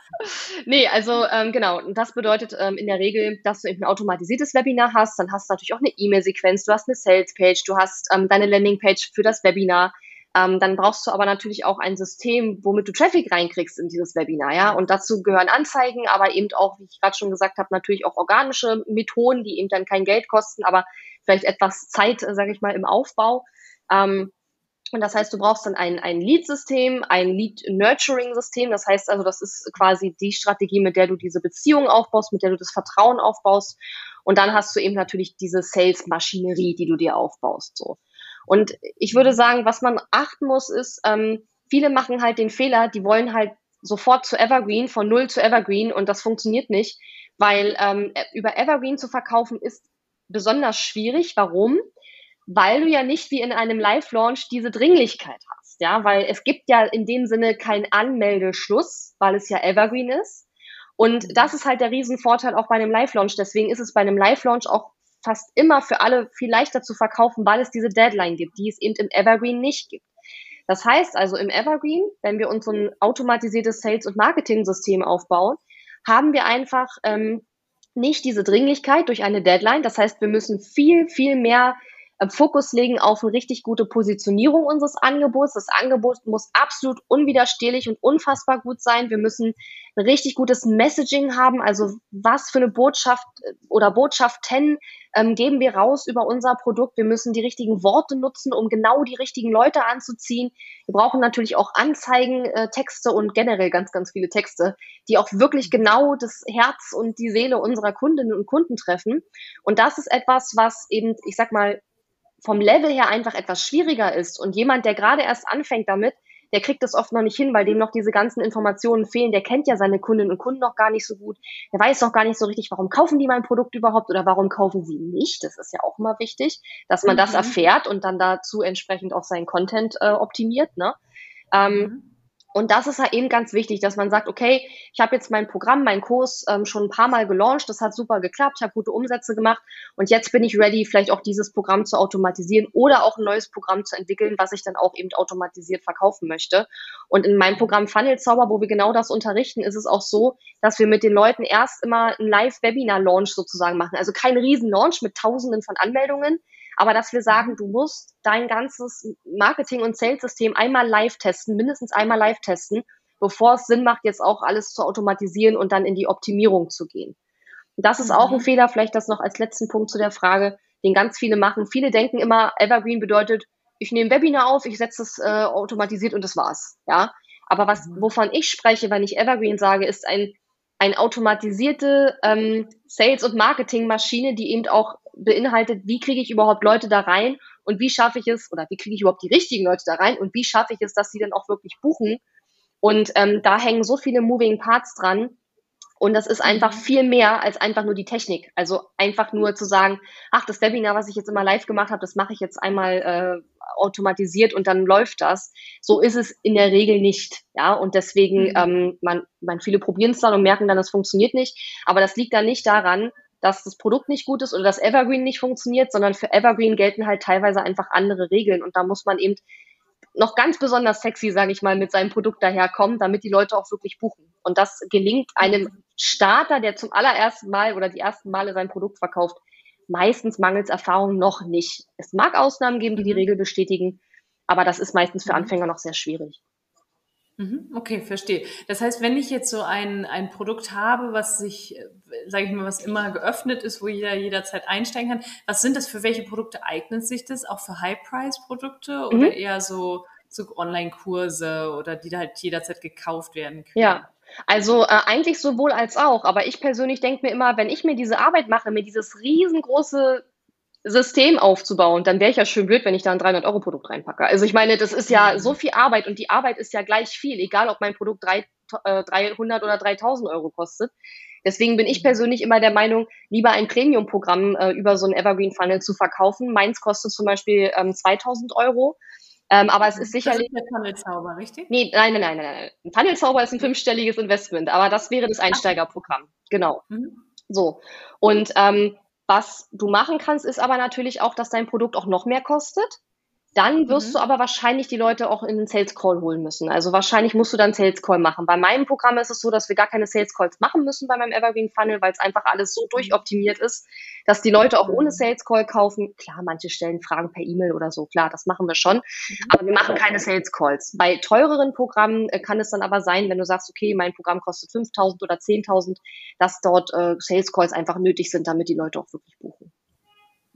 nee, also ähm, genau, und das bedeutet ähm, in der Regel, dass du eben ein automatisiertes Webinar hast, dann hast du natürlich auch eine E-Mail-Sequenz, du hast eine Sales-Page, du hast ähm, deine Landing-Page für das Webinar, ähm, dann brauchst du aber natürlich auch ein System, womit du Traffic reinkriegst in dieses Webinar, ja. Und dazu gehören Anzeigen, aber eben auch, wie ich gerade schon gesagt habe, natürlich auch organische Methoden, die eben dann kein Geld kosten, aber vielleicht etwas Zeit, äh, sage ich mal, im Aufbau. Ähm, und das heißt, du brauchst dann ein, ein Lead-System, ein Lead-Nurturing-System. Das heißt also, das ist quasi die Strategie, mit der du diese Beziehung aufbaust, mit der du das Vertrauen aufbaust. Und dann hast du eben natürlich diese Sales-Maschinerie, die du dir aufbaust. So. Und ich würde sagen, was man achten muss, ist, ähm, viele machen halt den Fehler, die wollen halt sofort zu Evergreen, von null zu Evergreen und das funktioniert nicht, weil ähm, über Evergreen zu verkaufen ist besonders schwierig. Warum? Weil du ja nicht wie in einem Live-Launch diese Dringlichkeit hast, ja, weil es gibt ja in dem Sinne keinen Anmeldeschluss, weil es ja Evergreen ist. Und das ist halt der Riesenvorteil auch bei einem Live-Launch. Deswegen ist es bei einem Live-Launch auch fast immer für alle viel leichter zu verkaufen, weil es diese Deadline gibt, die es eben im Evergreen nicht gibt. Das heißt also im Evergreen, wenn wir uns so ein automatisiertes Sales- und Marketing-System aufbauen, haben wir einfach ähm, nicht diese Dringlichkeit durch eine Deadline. Das heißt, wir müssen viel, viel mehr Fokus legen auf eine richtig gute Positionierung unseres Angebots. Das Angebot muss absolut unwiderstehlich und unfassbar gut sein. Wir müssen ein richtig gutes Messaging haben. Also was für eine Botschaft äh, oder Botschaften ähm, geben wir raus über unser Produkt. Wir müssen die richtigen Worte nutzen, um genau die richtigen Leute anzuziehen. Wir brauchen natürlich auch Anzeigen, äh, Texte und generell ganz, ganz viele Texte, die auch wirklich genau das Herz und die Seele unserer Kundinnen und Kunden treffen. Und das ist etwas, was eben, ich sag mal, vom Level her einfach etwas schwieriger ist und jemand, der gerade erst anfängt damit, der kriegt das oft noch nicht hin, weil dem noch diese ganzen Informationen fehlen. Der kennt ja seine Kundinnen und Kunden noch gar nicht so gut. Der weiß noch gar nicht so richtig, warum kaufen die mein Produkt überhaupt oder warum kaufen sie nicht. Das ist ja auch immer wichtig, dass man mhm. das erfährt und dann dazu entsprechend auch seinen Content äh, optimiert. Ne? Ähm, mhm. Und das ist halt eben ganz wichtig, dass man sagt, okay, ich habe jetzt mein Programm, meinen Kurs ähm, schon ein paar Mal gelauncht, das hat super geklappt, ich habe gute Umsätze gemacht und jetzt bin ich ready, vielleicht auch dieses Programm zu automatisieren oder auch ein neues Programm zu entwickeln, was ich dann auch eben automatisiert verkaufen möchte. Und in meinem Programm Funnel Zauber, wo wir genau das unterrichten, ist es auch so, dass wir mit den Leuten erst immer ein Live-Webinar-Launch sozusagen machen. Also kein Riesen-Launch mit Tausenden von Anmeldungen, aber dass wir sagen, du musst dein ganzes Marketing- und Sales-System einmal live testen, mindestens einmal live testen, bevor es Sinn macht, jetzt auch alles zu automatisieren und dann in die Optimierung zu gehen. das ist auch ein mhm. Fehler, vielleicht das noch als letzten Punkt zu der Frage, den ganz viele machen. Viele denken immer, Evergreen bedeutet, ich nehme Webinar auf, ich setze es äh, automatisiert und das war's. Ja. Aber was, mhm. wovon ich spreche, wenn ich Evergreen sage, ist ein, ein automatisierte ähm, Sales- und Marketingmaschine, die eben auch beinhaltet, wie kriege ich überhaupt Leute da rein und wie schaffe ich es, oder wie kriege ich überhaupt die richtigen Leute da rein und wie schaffe ich es, dass sie dann auch wirklich buchen. Und ähm, da hängen so viele Moving Parts dran. Und das ist einfach mhm. viel mehr als einfach nur die Technik. Also einfach nur zu sagen, ach, das Webinar, was ich jetzt immer live gemacht habe, das mache ich jetzt einmal äh, automatisiert und dann läuft das. So ist es in der Regel nicht. Ja, und deswegen, mhm. ähm, man, man, viele probieren es dann und merken dann, es funktioniert nicht. Aber das liegt dann nicht daran, dass das Produkt nicht gut ist oder dass Evergreen nicht funktioniert, sondern für Evergreen gelten halt teilweise einfach andere Regeln und da muss man eben noch ganz besonders sexy, sage ich mal, mit seinem Produkt daherkommen, damit die Leute auch wirklich buchen. Und das gelingt einem Starter, der zum allerersten Mal oder die ersten Male sein Produkt verkauft, meistens mangels Erfahrung noch nicht. Es mag Ausnahmen geben, die die mhm. Regel bestätigen, aber das ist meistens für mhm. Anfänger noch sehr schwierig. Mhm, okay, verstehe. Das heißt, wenn ich jetzt so ein, ein Produkt habe, was sich, sage ich mal, was immer geöffnet ist, wo jeder jederzeit einsteigen kann, was sind das für welche Produkte eignet sich das? Auch für High-Price-Produkte oder mhm. eher so, so Online-Kurse oder die da halt jederzeit gekauft werden können? Ja, also äh, eigentlich sowohl als auch. Aber ich persönlich denke mir immer, wenn ich mir diese Arbeit mache, mir dieses riesengroße System aufzubauen, dann wäre ich ja schön blöd, wenn ich da ein 300-Euro-Produkt reinpacke. Also ich meine, das ist ja mhm. so viel Arbeit und die Arbeit ist ja gleich viel, egal ob mein Produkt 3, äh, 300 oder 3000 Euro kostet. Deswegen bin ich mhm. persönlich immer der Meinung, lieber ein Premium-Programm äh, über so ein Evergreen-Funnel zu verkaufen. Meins kostet zum Beispiel ähm, 2000 Euro. Ähm, aber es ist sicherlich. Das ist der Funnelzauber, richtig? Nee, nein, nein, nein, nein, nein. Ein Funnelzauber ist ein fünfstelliges Investment, aber das wäre das Einsteigerprogramm. Genau. Mhm. So. Und ähm, was du machen kannst, ist aber natürlich auch, dass dein Produkt auch noch mehr kostet. Dann wirst mhm. du aber wahrscheinlich die Leute auch in den Sales Call holen müssen. Also wahrscheinlich musst du dann Sales Call machen. Bei meinem Programm ist es so, dass wir gar keine Sales Calls machen müssen bei meinem Evergreen Funnel, weil es einfach alles so durchoptimiert ist, dass die Leute auch ohne Sales Call kaufen. Klar, manche stellen Fragen per E-Mail oder so. Klar, das machen wir schon. Mhm. Aber wir machen keine Sales Calls. Bei teureren Programmen äh, kann es dann aber sein, wenn du sagst, okay, mein Programm kostet 5000 oder 10.000, dass dort äh, Sales Calls einfach nötig sind, damit die Leute auch wirklich buchen.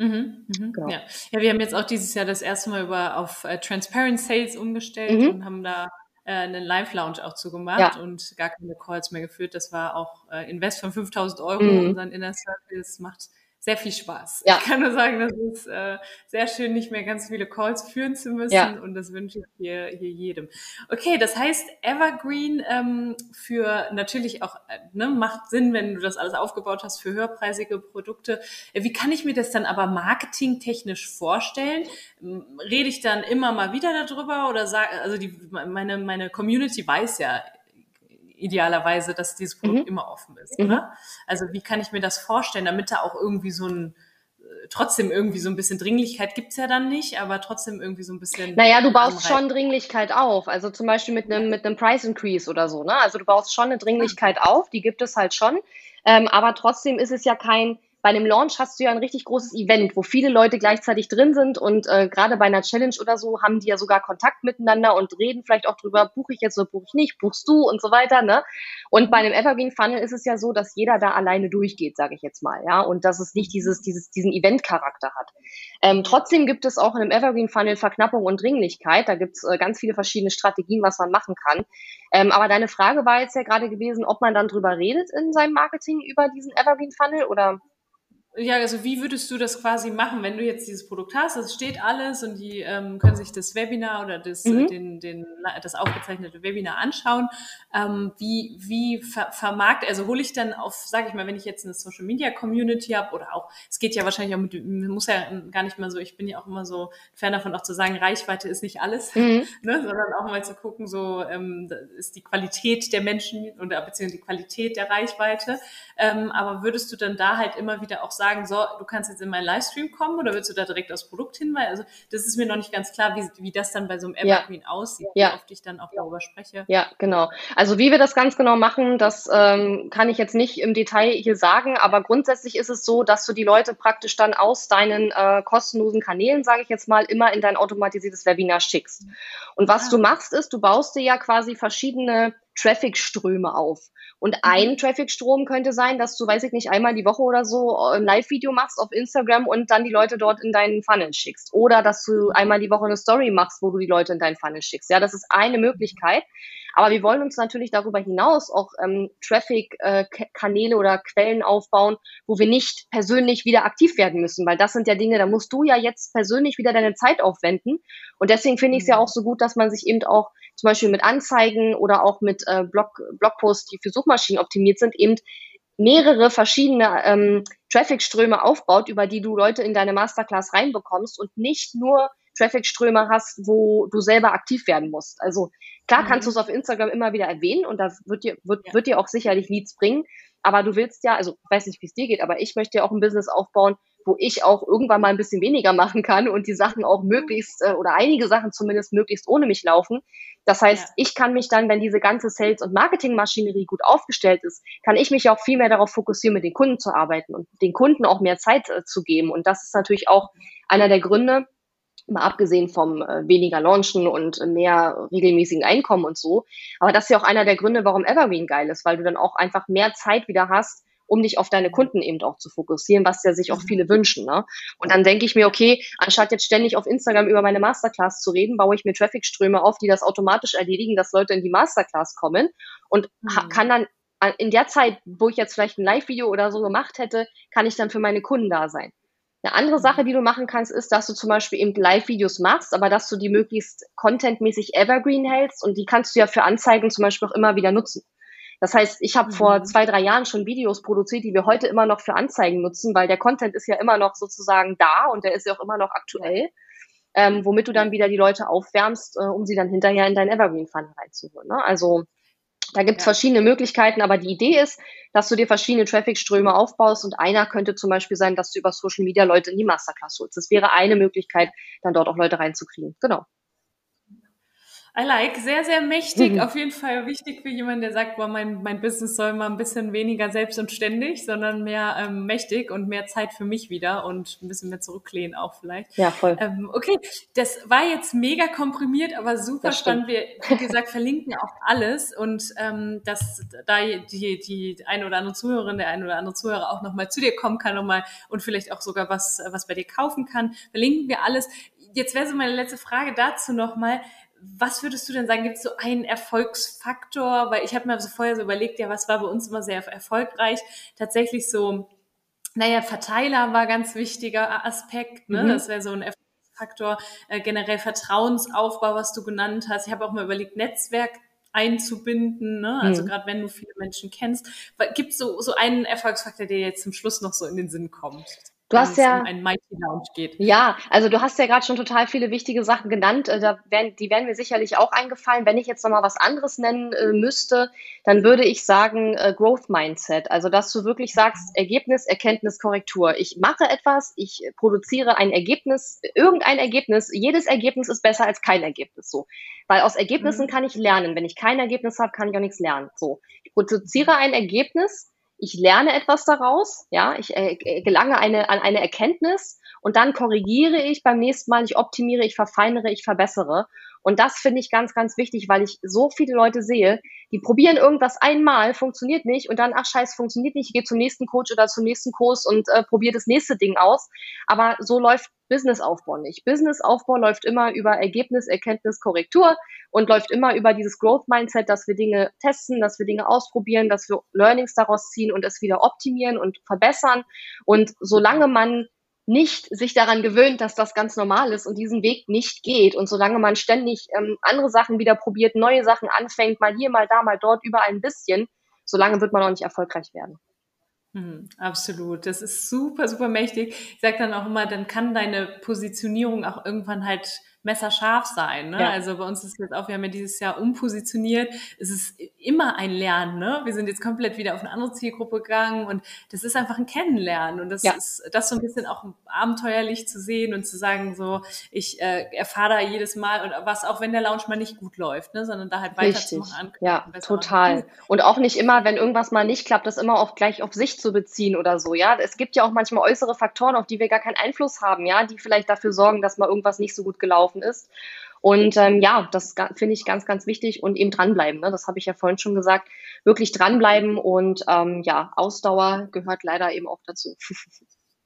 Mhm, mhm, genau. ja. ja, wir haben jetzt auch dieses Jahr das erste Mal über auf äh, Transparent Sales umgestellt mhm. und haben da äh, einen Live-Lounge auch zugemacht ja. und gar keine Calls mehr geführt. Das war auch äh, Invest von 5000 Euro mhm. und dann Inner Circle. Das macht sehr viel Spaß. Ja. Ich kann nur sagen, das ist äh, sehr schön, nicht mehr ganz viele Calls führen zu müssen ja. und das wünsche ich hier, hier jedem. Okay, das heißt, Evergreen ähm, für natürlich auch, äh, ne, macht Sinn, wenn du das alles aufgebaut hast für höherpreisige Produkte. Äh, wie kann ich mir das dann aber marketingtechnisch vorstellen? Ähm, rede ich dann immer mal wieder darüber oder sage, also die, meine, meine Community weiß ja, idealerweise, dass dieses Produkt mhm. immer offen ist, mhm. oder? Also wie kann ich mir das vorstellen, damit da auch irgendwie so ein äh, trotzdem irgendwie so ein bisschen Dringlichkeit gibt's ja dann nicht, aber trotzdem irgendwie so ein bisschen. Naja, du baust schon Dringlichkeit auf. Also zum Beispiel mit einem, mit einem Price Increase oder so, ne? Also du baust schon eine Dringlichkeit auf, die gibt es halt schon. Ähm, aber trotzdem ist es ja kein, bei einem Launch hast du ja ein richtig großes Event, wo viele Leute gleichzeitig drin sind und äh, gerade bei einer Challenge oder so haben die ja sogar Kontakt miteinander und reden vielleicht auch drüber, buche ich jetzt oder buche ich nicht, buchst du und so weiter, ne? Und bei einem Evergreen Funnel ist es ja so, dass jeder da alleine durchgeht, sage ich jetzt mal, ja, und dass es nicht dieses, dieses, diesen Event-Charakter hat. Ähm, trotzdem gibt es auch in einem Evergreen Funnel Verknappung und Dringlichkeit. Da gibt es äh, ganz viele verschiedene Strategien, was man machen kann. Ähm, aber deine Frage war jetzt ja gerade gewesen, ob man dann drüber redet in seinem Marketing über diesen Evergreen Funnel oder ja, also wie würdest du das quasi machen, wenn du jetzt dieses Produkt hast, das steht alles und die ähm, können sich das Webinar oder das, mhm. den, den, das aufgezeichnete Webinar anschauen. Ähm, wie wie ver vermarkt, also hole ich dann auf, sage ich mal, wenn ich jetzt eine Social Media Community habe oder auch, es geht ja wahrscheinlich auch mit, muss ja gar nicht mal so, ich bin ja auch immer so Fan davon auch zu sagen, Reichweite ist nicht alles, mhm. ne, sondern auch mal zu gucken, so ähm, ist die Qualität der Menschen oder beziehungsweise die Qualität der Reichweite. Ähm, aber würdest du dann da halt immer wieder auch sagen, sagen, so, du kannst jetzt in meinen Livestream kommen oder willst du da direkt aufs Produkt hinweisen? Also das ist mir noch nicht ganz klar, wie, wie das dann bei so einem Evergreen ja. aussieht, ja. wie oft ich dann auch darüber spreche. Ja, genau. Also wie wir das ganz genau machen, das ähm, kann ich jetzt nicht im Detail hier sagen, aber grundsätzlich ist es so, dass du die Leute praktisch dann aus deinen äh, kostenlosen Kanälen, sage ich jetzt mal, immer in dein automatisiertes Webinar schickst. Und was ah. du machst, ist, du baust dir ja quasi verschiedene Traffic-Ströme auf. Und ein mhm. Traffic-Strom könnte sein, dass du, weiß ich nicht, einmal die Woche oder so ein Live-Video machst auf Instagram und dann die Leute dort in deinen Funnel schickst. Oder dass du einmal die Woche eine Story machst, wo du die Leute in deinen Funnel schickst. Ja, das ist eine Möglichkeit. Aber wir wollen uns natürlich darüber hinaus auch ähm, Traffic-Kanäle äh, oder Quellen aufbauen, wo wir nicht persönlich wieder aktiv werden müssen, weil das sind ja Dinge, da musst du ja jetzt persönlich wieder deine Zeit aufwenden. Und deswegen finde ich es ja mhm. auch so gut, dass man sich eben auch zum Beispiel mit Anzeigen oder auch mit äh, Blog, Blogposts, die für Suchmaschinen optimiert sind, eben mehrere verschiedene ähm, Traffic-Ströme aufbaut, über die du Leute in deine Masterclass reinbekommst und nicht nur Traffic-Ströme hast, wo du selber aktiv werden musst. Also klar mhm. kannst du es auf Instagram immer wieder erwähnen und das wird dir, wird, ja. wird dir auch sicherlich Leads bringen. Aber du willst ja, also ich weiß nicht, wie es dir geht, aber ich möchte ja auch ein Business aufbauen, wo ich auch irgendwann mal ein bisschen weniger machen kann und die Sachen auch möglichst äh, oder einige Sachen zumindest möglichst ohne mich laufen. Das heißt, ja. ich kann mich dann, wenn diese ganze Sales- und Marketingmaschinerie gut aufgestellt ist, kann ich mich auch viel mehr darauf fokussieren, mit den Kunden zu arbeiten und den Kunden auch mehr Zeit äh, zu geben. Und das ist natürlich auch einer der Gründe, mal abgesehen vom äh, weniger Launchen und mehr regelmäßigen Einkommen und so. Aber das ist ja auch einer der Gründe, warum Evergreen geil ist, weil du dann auch einfach mehr Zeit wieder hast, um dich auf deine Kunden eben auch zu fokussieren, was ja sich auch mhm. viele wünschen. Ne? Und dann denke ich mir, okay, anstatt jetzt ständig auf Instagram über meine Masterclass zu reden, baue ich mir Traffic-Ströme auf, die das automatisch erledigen, dass Leute in die Masterclass kommen und mhm. kann dann in der Zeit, wo ich jetzt vielleicht ein Live-Video oder so gemacht hätte, kann ich dann für meine Kunden da sein. Eine andere mhm. Sache, die du machen kannst, ist, dass du zum Beispiel eben Live-Videos machst, aber dass du die möglichst contentmäßig evergreen hältst und die kannst du ja für Anzeigen zum Beispiel auch immer wieder nutzen. Das heißt, ich habe mhm. vor zwei, drei Jahren schon Videos produziert, die wir heute immer noch für Anzeigen nutzen, weil der Content ist ja immer noch sozusagen da und der ist ja auch immer noch aktuell, ähm, womit du dann wieder die Leute aufwärmst, äh, um sie dann hinterher in dein Evergreen-Fund reinzuholen. Ne? Also da gibt es ja. verschiedene Möglichkeiten, aber die Idee ist, dass du dir verschiedene Traffic-Ströme aufbaust und einer könnte zum Beispiel sein, dass du über Social Media Leute in die Masterclass holst. Das wäre eine Möglichkeit, dann dort auch Leute reinzukriegen. Genau. I like, sehr, sehr mächtig. Mhm. Auf jeden Fall wichtig für jemanden, der sagt, boah, mein, mein Business soll mal ein bisschen weniger selbst und ständig, sondern mehr ähm, mächtig und mehr Zeit für mich wieder und ein bisschen mehr zurücklehnen auch vielleicht. Ja, voll. Ähm, okay, das war jetzt mega komprimiert, aber super spannend. Wir, wie gesagt, verlinken auch alles und ähm, dass da die, die eine oder andere Zuhörerin, der eine oder andere Zuhörer auch nochmal zu dir kommen kann nochmal und vielleicht auch sogar was, was bei dir kaufen kann, verlinken wir alles. Jetzt wäre so meine letzte Frage dazu nochmal was würdest du denn sagen, gibt es so einen Erfolgsfaktor? Weil ich habe mir so vorher so überlegt, ja, was war bei uns immer sehr erfolgreich? Tatsächlich so, naja, Verteiler war ganz wichtiger Aspekt, ne? Mhm. Das wäre so ein Erfolgsfaktor. Äh, generell Vertrauensaufbau, was du genannt hast. Ich habe auch mal überlegt, Netzwerk einzubinden, ne? also mhm. gerade wenn du viele Menschen kennst. Gibt es so, so einen Erfolgsfaktor, der jetzt zum Schluss noch so in den Sinn kommt? Du hast ja um einen Mighty Lounge geht. Ja, also du hast ja gerade schon total viele wichtige Sachen genannt. Äh, da werden, die wären mir sicherlich auch eingefallen. Wenn ich jetzt nochmal was anderes nennen äh, müsste, dann würde ich sagen äh, Growth Mindset. Also dass du wirklich sagst Ergebnis, Erkenntnis, Korrektur. Ich mache etwas, ich produziere ein Ergebnis, irgendein Ergebnis. Jedes Ergebnis ist besser als kein Ergebnis. So, weil aus Ergebnissen mhm. kann ich lernen. Wenn ich kein Ergebnis habe, kann ich auch nichts lernen. So, ich produziere ein Ergebnis ich lerne etwas daraus, ja, ich äh, gelange eine, an eine Erkenntnis und dann korrigiere ich beim nächsten Mal, ich optimiere, ich verfeinere, ich verbessere. Und das finde ich ganz, ganz wichtig, weil ich so viele Leute sehe, die probieren irgendwas einmal, funktioniert nicht und dann, ach scheiß, funktioniert nicht, ich gehe zum nächsten Coach oder zum nächsten Kurs und äh, probiere das nächste Ding aus. Aber so läuft Businessaufbau nicht. Businessaufbau läuft immer über Ergebnis, Erkenntnis, Korrektur und läuft immer über dieses Growth Mindset, dass wir Dinge testen, dass wir Dinge ausprobieren, dass wir Learnings daraus ziehen und es wieder optimieren und verbessern. Und solange man nicht sich daran gewöhnt, dass das ganz normal ist und diesen Weg nicht geht. Und solange man ständig ähm, andere Sachen wieder probiert, neue Sachen anfängt, mal hier, mal da, mal dort, überall ein bisschen, solange wird man auch nicht erfolgreich werden. Hm, absolut. Das ist super, super mächtig. Ich sage dann auch immer, dann kann deine Positionierung auch irgendwann halt messerscharf sein. Ne? Ja. Also bei uns ist jetzt auch, wir haben ja dieses Jahr umpositioniert. Es ist immer ein Lernen. Ne? Wir sind jetzt komplett wieder auf eine andere Zielgruppe gegangen und das ist einfach ein Kennenlernen. Und das ja. ist das so ein bisschen auch abenteuerlich zu sehen und zu sagen, so, ich äh, erfahre da jedes Mal und was, auch wenn der Lounge mal nicht gut läuft, ne? sondern da halt weiterzumachen. Ja, total. Und auch nicht immer, wenn irgendwas mal nicht klappt, das immer auch gleich auf sich zu beziehen oder so. Ja, es gibt ja auch manchmal äußere Faktoren, auf die wir gar keinen Einfluss haben, ja, die vielleicht dafür sorgen, dass mal irgendwas nicht so gut gelaufen gelaufen ist. Und ähm, ja, das finde ich ganz, ganz wichtig und eben dranbleiben. Ne? Das habe ich ja vorhin schon gesagt. Wirklich dranbleiben und ähm, ja, Ausdauer gehört leider eben auch dazu.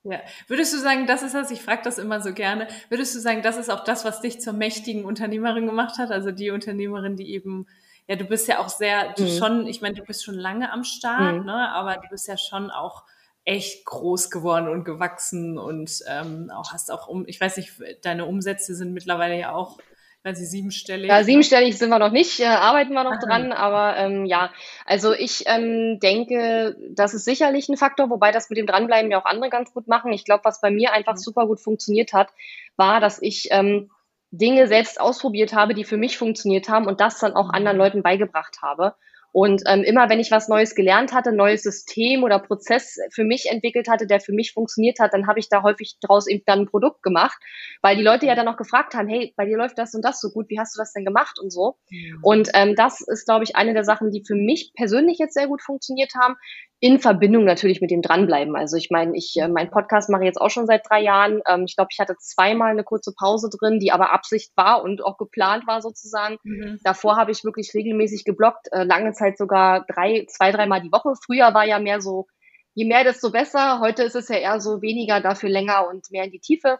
Ja. Würdest du sagen, das ist das, ich frage das immer so gerne, würdest du sagen, das ist auch das, was dich zur mächtigen Unternehmerin gemacht hat? Also die Unternehmerin, die eben, ja, du bist ja auch sehr, mhm. schon, ich meine, du bist schon lange am Start, mhm. ne? aber du bist ja schon auch echt groß geworden und gewachsen und ähm, auch hast auch um, ich weiß nicht, deine Umsätze sind mittlerweile ja auch, ich, siebenstellig. Ja, siebenstellig sind wir noch nicht, äh, arbeiten wir noch Aha. dran, aber ähm, ja, also ich ähm, denke, das ist sicherlich ein Faktor, wobei das mit dem Dranbleiben ja auch andere ganz gut machen. Ich glaube, was bei mir einfach mhm. super gut funktioniert hat, war, dass ich ähm, Dinge selbst ausprobiert habe, die für mich funktioniert haben und das dann auch anderen mhm. Leuten beigebracht habe. Und ähm, immer wenn ich was Neues gelernt hatte, neues System oder Prozess für mich entwickelt hatte, der für mich funktioniert hat, dann habe ich da häufig draus eben dann ein Produkt gemacht, weil die Leute ja dann noch gefragt haben, hey, bei dir läuft das und das so gut, wie hast du das denn gemacht und so. Mhm. Und ähm, das ist, glaube ich, eine der Sachen, die für mich persönlich jetzt sehr gut funktioniert haben, in Verbindung natürlich mit dem Dranbleiben. Also ich meine, ich äh, mein Podcast mache ich jetzt auch schon seit drei Jahren. Ähm, ich glaube, ich hatte zweimal eine kurze Pause drin, die aber Absicht war und auch geplant war sozusagen. Mhm. Davor habe ich wirklich regelmäßig geblockt, äh, lange Zeit sogar drei, zwei, dreimal die Woche. Früher war ja mehr so, je mehr, desto besser. Heute ist es ja eher so weniger, dafür länger und mehr in die Tiefe.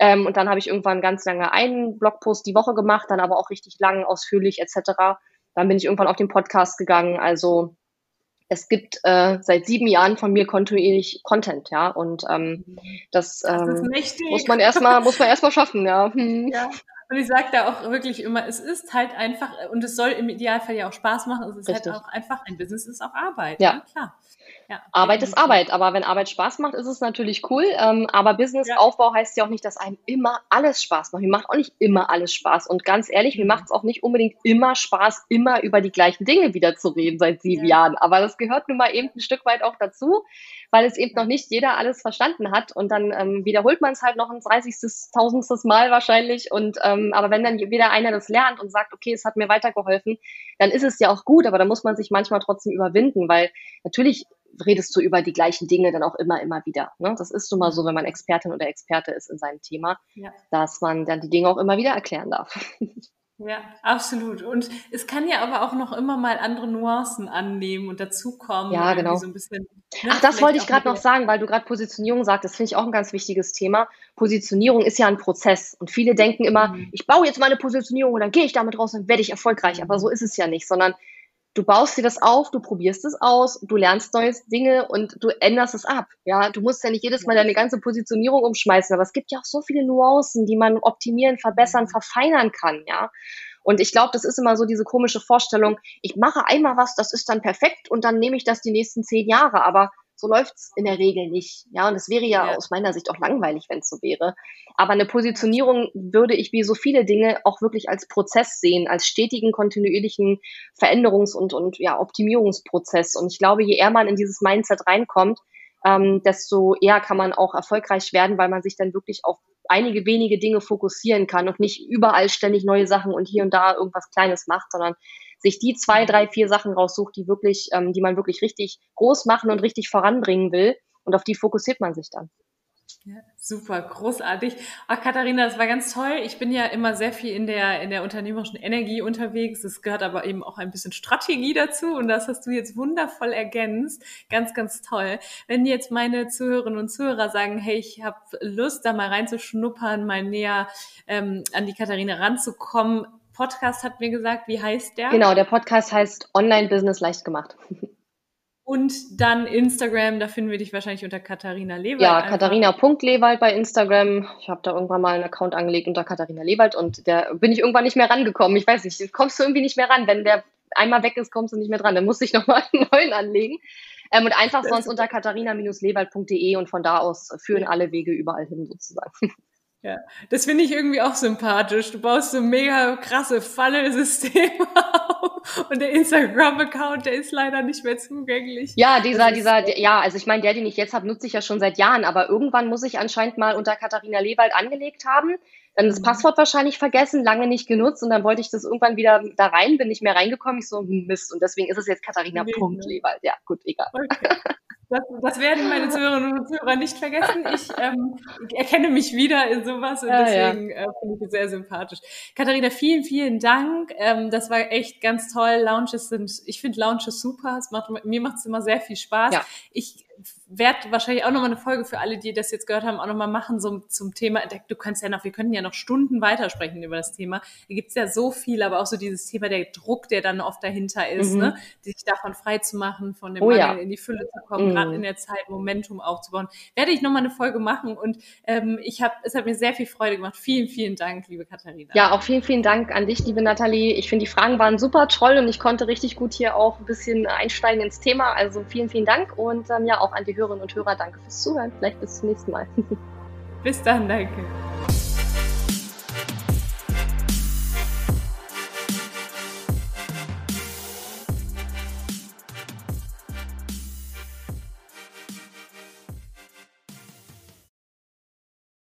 Ähm, und dann habe ich irgendwann ganz lange einen Blogpost die Woche gemacht, dann aber auch richtig lang, ausführlich etc. Dann bin ich irgendwann auf den Podcast gegangen. Also es gibt äh, seit sieben Jahren von mir kontinuierlich Content, ja. Und ähm, das, ähm, das muss man erstmal, muss man erstmal schaffen, ja. Hm. ja. Und ich sage da auch wirklich immer, es ist halt einfach, und es soll im Idealfall ja auch Spaß machen, es ist halt Richtig. halt auch einfach, ein Business ist auch Arbeit. Ja, ja klar. Ja, Arbeit ist Arbeit, aber wenn Arbeit Spaß macht, ist es natürlich cool. Ähm, aber Businessaufbau ja. heißt ja auch nicht, dass einem immer alles Spaß macht. Mir macht auch nicht immer alles Spaß. Und ganz ehrlich, mir mhm. macht es auch nicht unbedingt immer Spaß, immer über die gleichen Dinge wieder zu reden seit sieben ja. Jahren. Aber das gehört nun mal eben ein Stück weit auch dazu, weil es eben noch nicht jeder alles verstanden hat. Und dann ähm, wiederholt man es halt noch ein 30. tausendstes Mal wahrscheinlich. Und ähm, aber wenn dann wieder einer das lernt und sagt, okay, es hat mir weitergeholfen, dann ist es ja auch gut, aber da muss man sich manchmal trotzdem überwinden, weil natürlich redest du über die gleichen Dinge dann auch immer, immer wieder. Ne? Das ist nun mal so, wenn man Expertin oder Experte ist in seinem Thema, ja. dass man dann die Dinge auch immer wieder erklären darf. Ja, absolut. Und es kann ja aber auch noch immer mal andere Nuancen annehmen und dazukommen. Ja, genau. So bisschen, ne, Ach, das wollte ich gerade noch sagen, weil du gerade Positionierung sagst. Das finde ich auch ein ganz wichtiges Thema. Positionierung ist ja ein Prozess. Und viele denken immer, mhm. ich baue jetzt meine Positionierung und dann gehe ich damit raus und werde ich erfolgreich. Aber so ist es ja nicht, sondern du baust dir das auf, du probierst es aus, du lernst neue Dinge und du änderst es ab. Ja, du musst ja nicht jedes Mal deine ganze Positionierung umschmeißen, aber es gibt ja auch so viele Nuancen, die man optimieren, verbessern, mhm. verfeinern kann, ja. Und ich glaube, das ist immer so diese komische Vorstellung, ich mache einmal was, das ist dann perfekt und dann nehme ich das die nächsten zehn Jahre, aber so läuft's in der Regel nicht. Ja, und es wäre ja, ja, aus meiner Sicht auch langweilig, wenn es so wäre. Aber eine Positionierung würde ich wie so viele Dinge auch wirklich als Prozess sehen, als stetigen, kontinuierlichen Veränderungs- und, und ja, Optimierungsprozess. Und ich glaube, je eher man in dieses Mindset reinkommt, ähm, desto eher kann man auch erfolgreich werden, weil man sich dann wirklich auf einige wenige Dinge fokussieren kann und nicht überall ständig neue Sachen und hier und da irgendwas Kleines macht, sondern sich die zwei, drei, vier Sachen raussucht, die wirklich, ähm, die man wirklich richtig groß machen und richtig voranbringen will. Und auf die fokussiert man sich dann. Ja, super, großartig. Ach, Katharina, das war ganz toll. Ich bin ja immer sehr viel in der, in der unternehmerischen Energie unterwegs. Es gehört aber eben auch ein bisschen Strategie dazu und das hast du jetzt wundervoll ergänzt. Ganz, ganz toll. Wenn jetzt meine Zuhörerinnen und Zuhörer sagen, hey, ich habe Lust, da mal reinzuschnuppern, mal näher ähm, an die Katharina ranzukommen, Podcast hat mir gesagt, wie heißt der? Genau, der Podcast heißt Online Business leicht gemacht. Und dann Instagram, da finden wir dich wahrscheinlich unter Katharina Lewald. Ja, Katharina.lewald bei Instagram. Ich habe da irgendwann mal einen Account angelegt unter Katharina Lewald und der bin ich irgendwann nicht mehr rangekommen. Ich weiß nicht, kommst du irgendwie nicht mehr ran. Wenn der einmal weg ist, kommst du nicht mehr dran. Dann musste ich nochmal einen neuen anlegen. Ähm, und einfach sonst unter katharina-lewald.de und von da aus führen alle Wege überall hin sozusagen. Ja, das finde ich irgendwie auch sympathisch. Du baust so mega krasse Funnel-Systeme auf und der Instagram-Account, der ist leider nicht mehr zugänglich. Ja, dieser, dieser, ja, also ich meine, der, den ich jetzt habe, nutze ich ja schon seit Jahren, aber irgendwann muss ich anscheinend mal unter Katharina Lewald angelegt haben, dann das mhm. Passwort wahrscheinlich vergessen, lange nicht genutzt und dann wollte ich das irgendwann wieder da rein, bin nicht mehr reingekommen, ich so, hm, Mist, und deswegen ist es jetzt Katharina.lewald. Ja, gut, egal. Okay. Das, das, werden meine Zuhörerinnen und Zuhörer nicht vergessen. Ich, ähm, erkenne mich wieder in sowas und ja, deswegen ja. äh, finde ich es sehr sympathisch. Katharina, vielen, vielen Dank. Ähm, das war echt ganz toll. Lounges sind, ich finde Lounges super. Es macht, mir macht es immer sehr viel Spaß. Ja. Ich werde wahrscheinlich auch nochmal eine Folge für alle, die das jetzt gehört haben, auch nochmal machen so, zum Thema. Du kannst ja noch, wir können ja noch Stunden weitersprechen über das Thema. Da gibt's ja so viel, aber auch so dieses Thema der Druck, der dann oft dahinter ist, mhm. ne? sich davon frei zu machen, von dem oh, Mangel ja. in die Fülle zu kommen, mhm. gerade in der Zeit Momentum aufzubauen. Werde ich nochmal eine Folge machen und ähm, ich habe, es hat mir sehr viel Freude gemacht. Vielen, vielen Dank, liebe Katharina. Ja, auch vielen, vielen Dank an dich, liebe Nathalie. Ich finde, die Fragen waren super toll und ich konnte richtig gut hier auch ein bisschen einsteigen ins Thema. Also vielen, vielen Dank und ähm, ja, auch an die Hörerinnen und Hörer, danke fürs Zuhören. Vielleicht bis zum nächsten Mal. Bis dann, danke.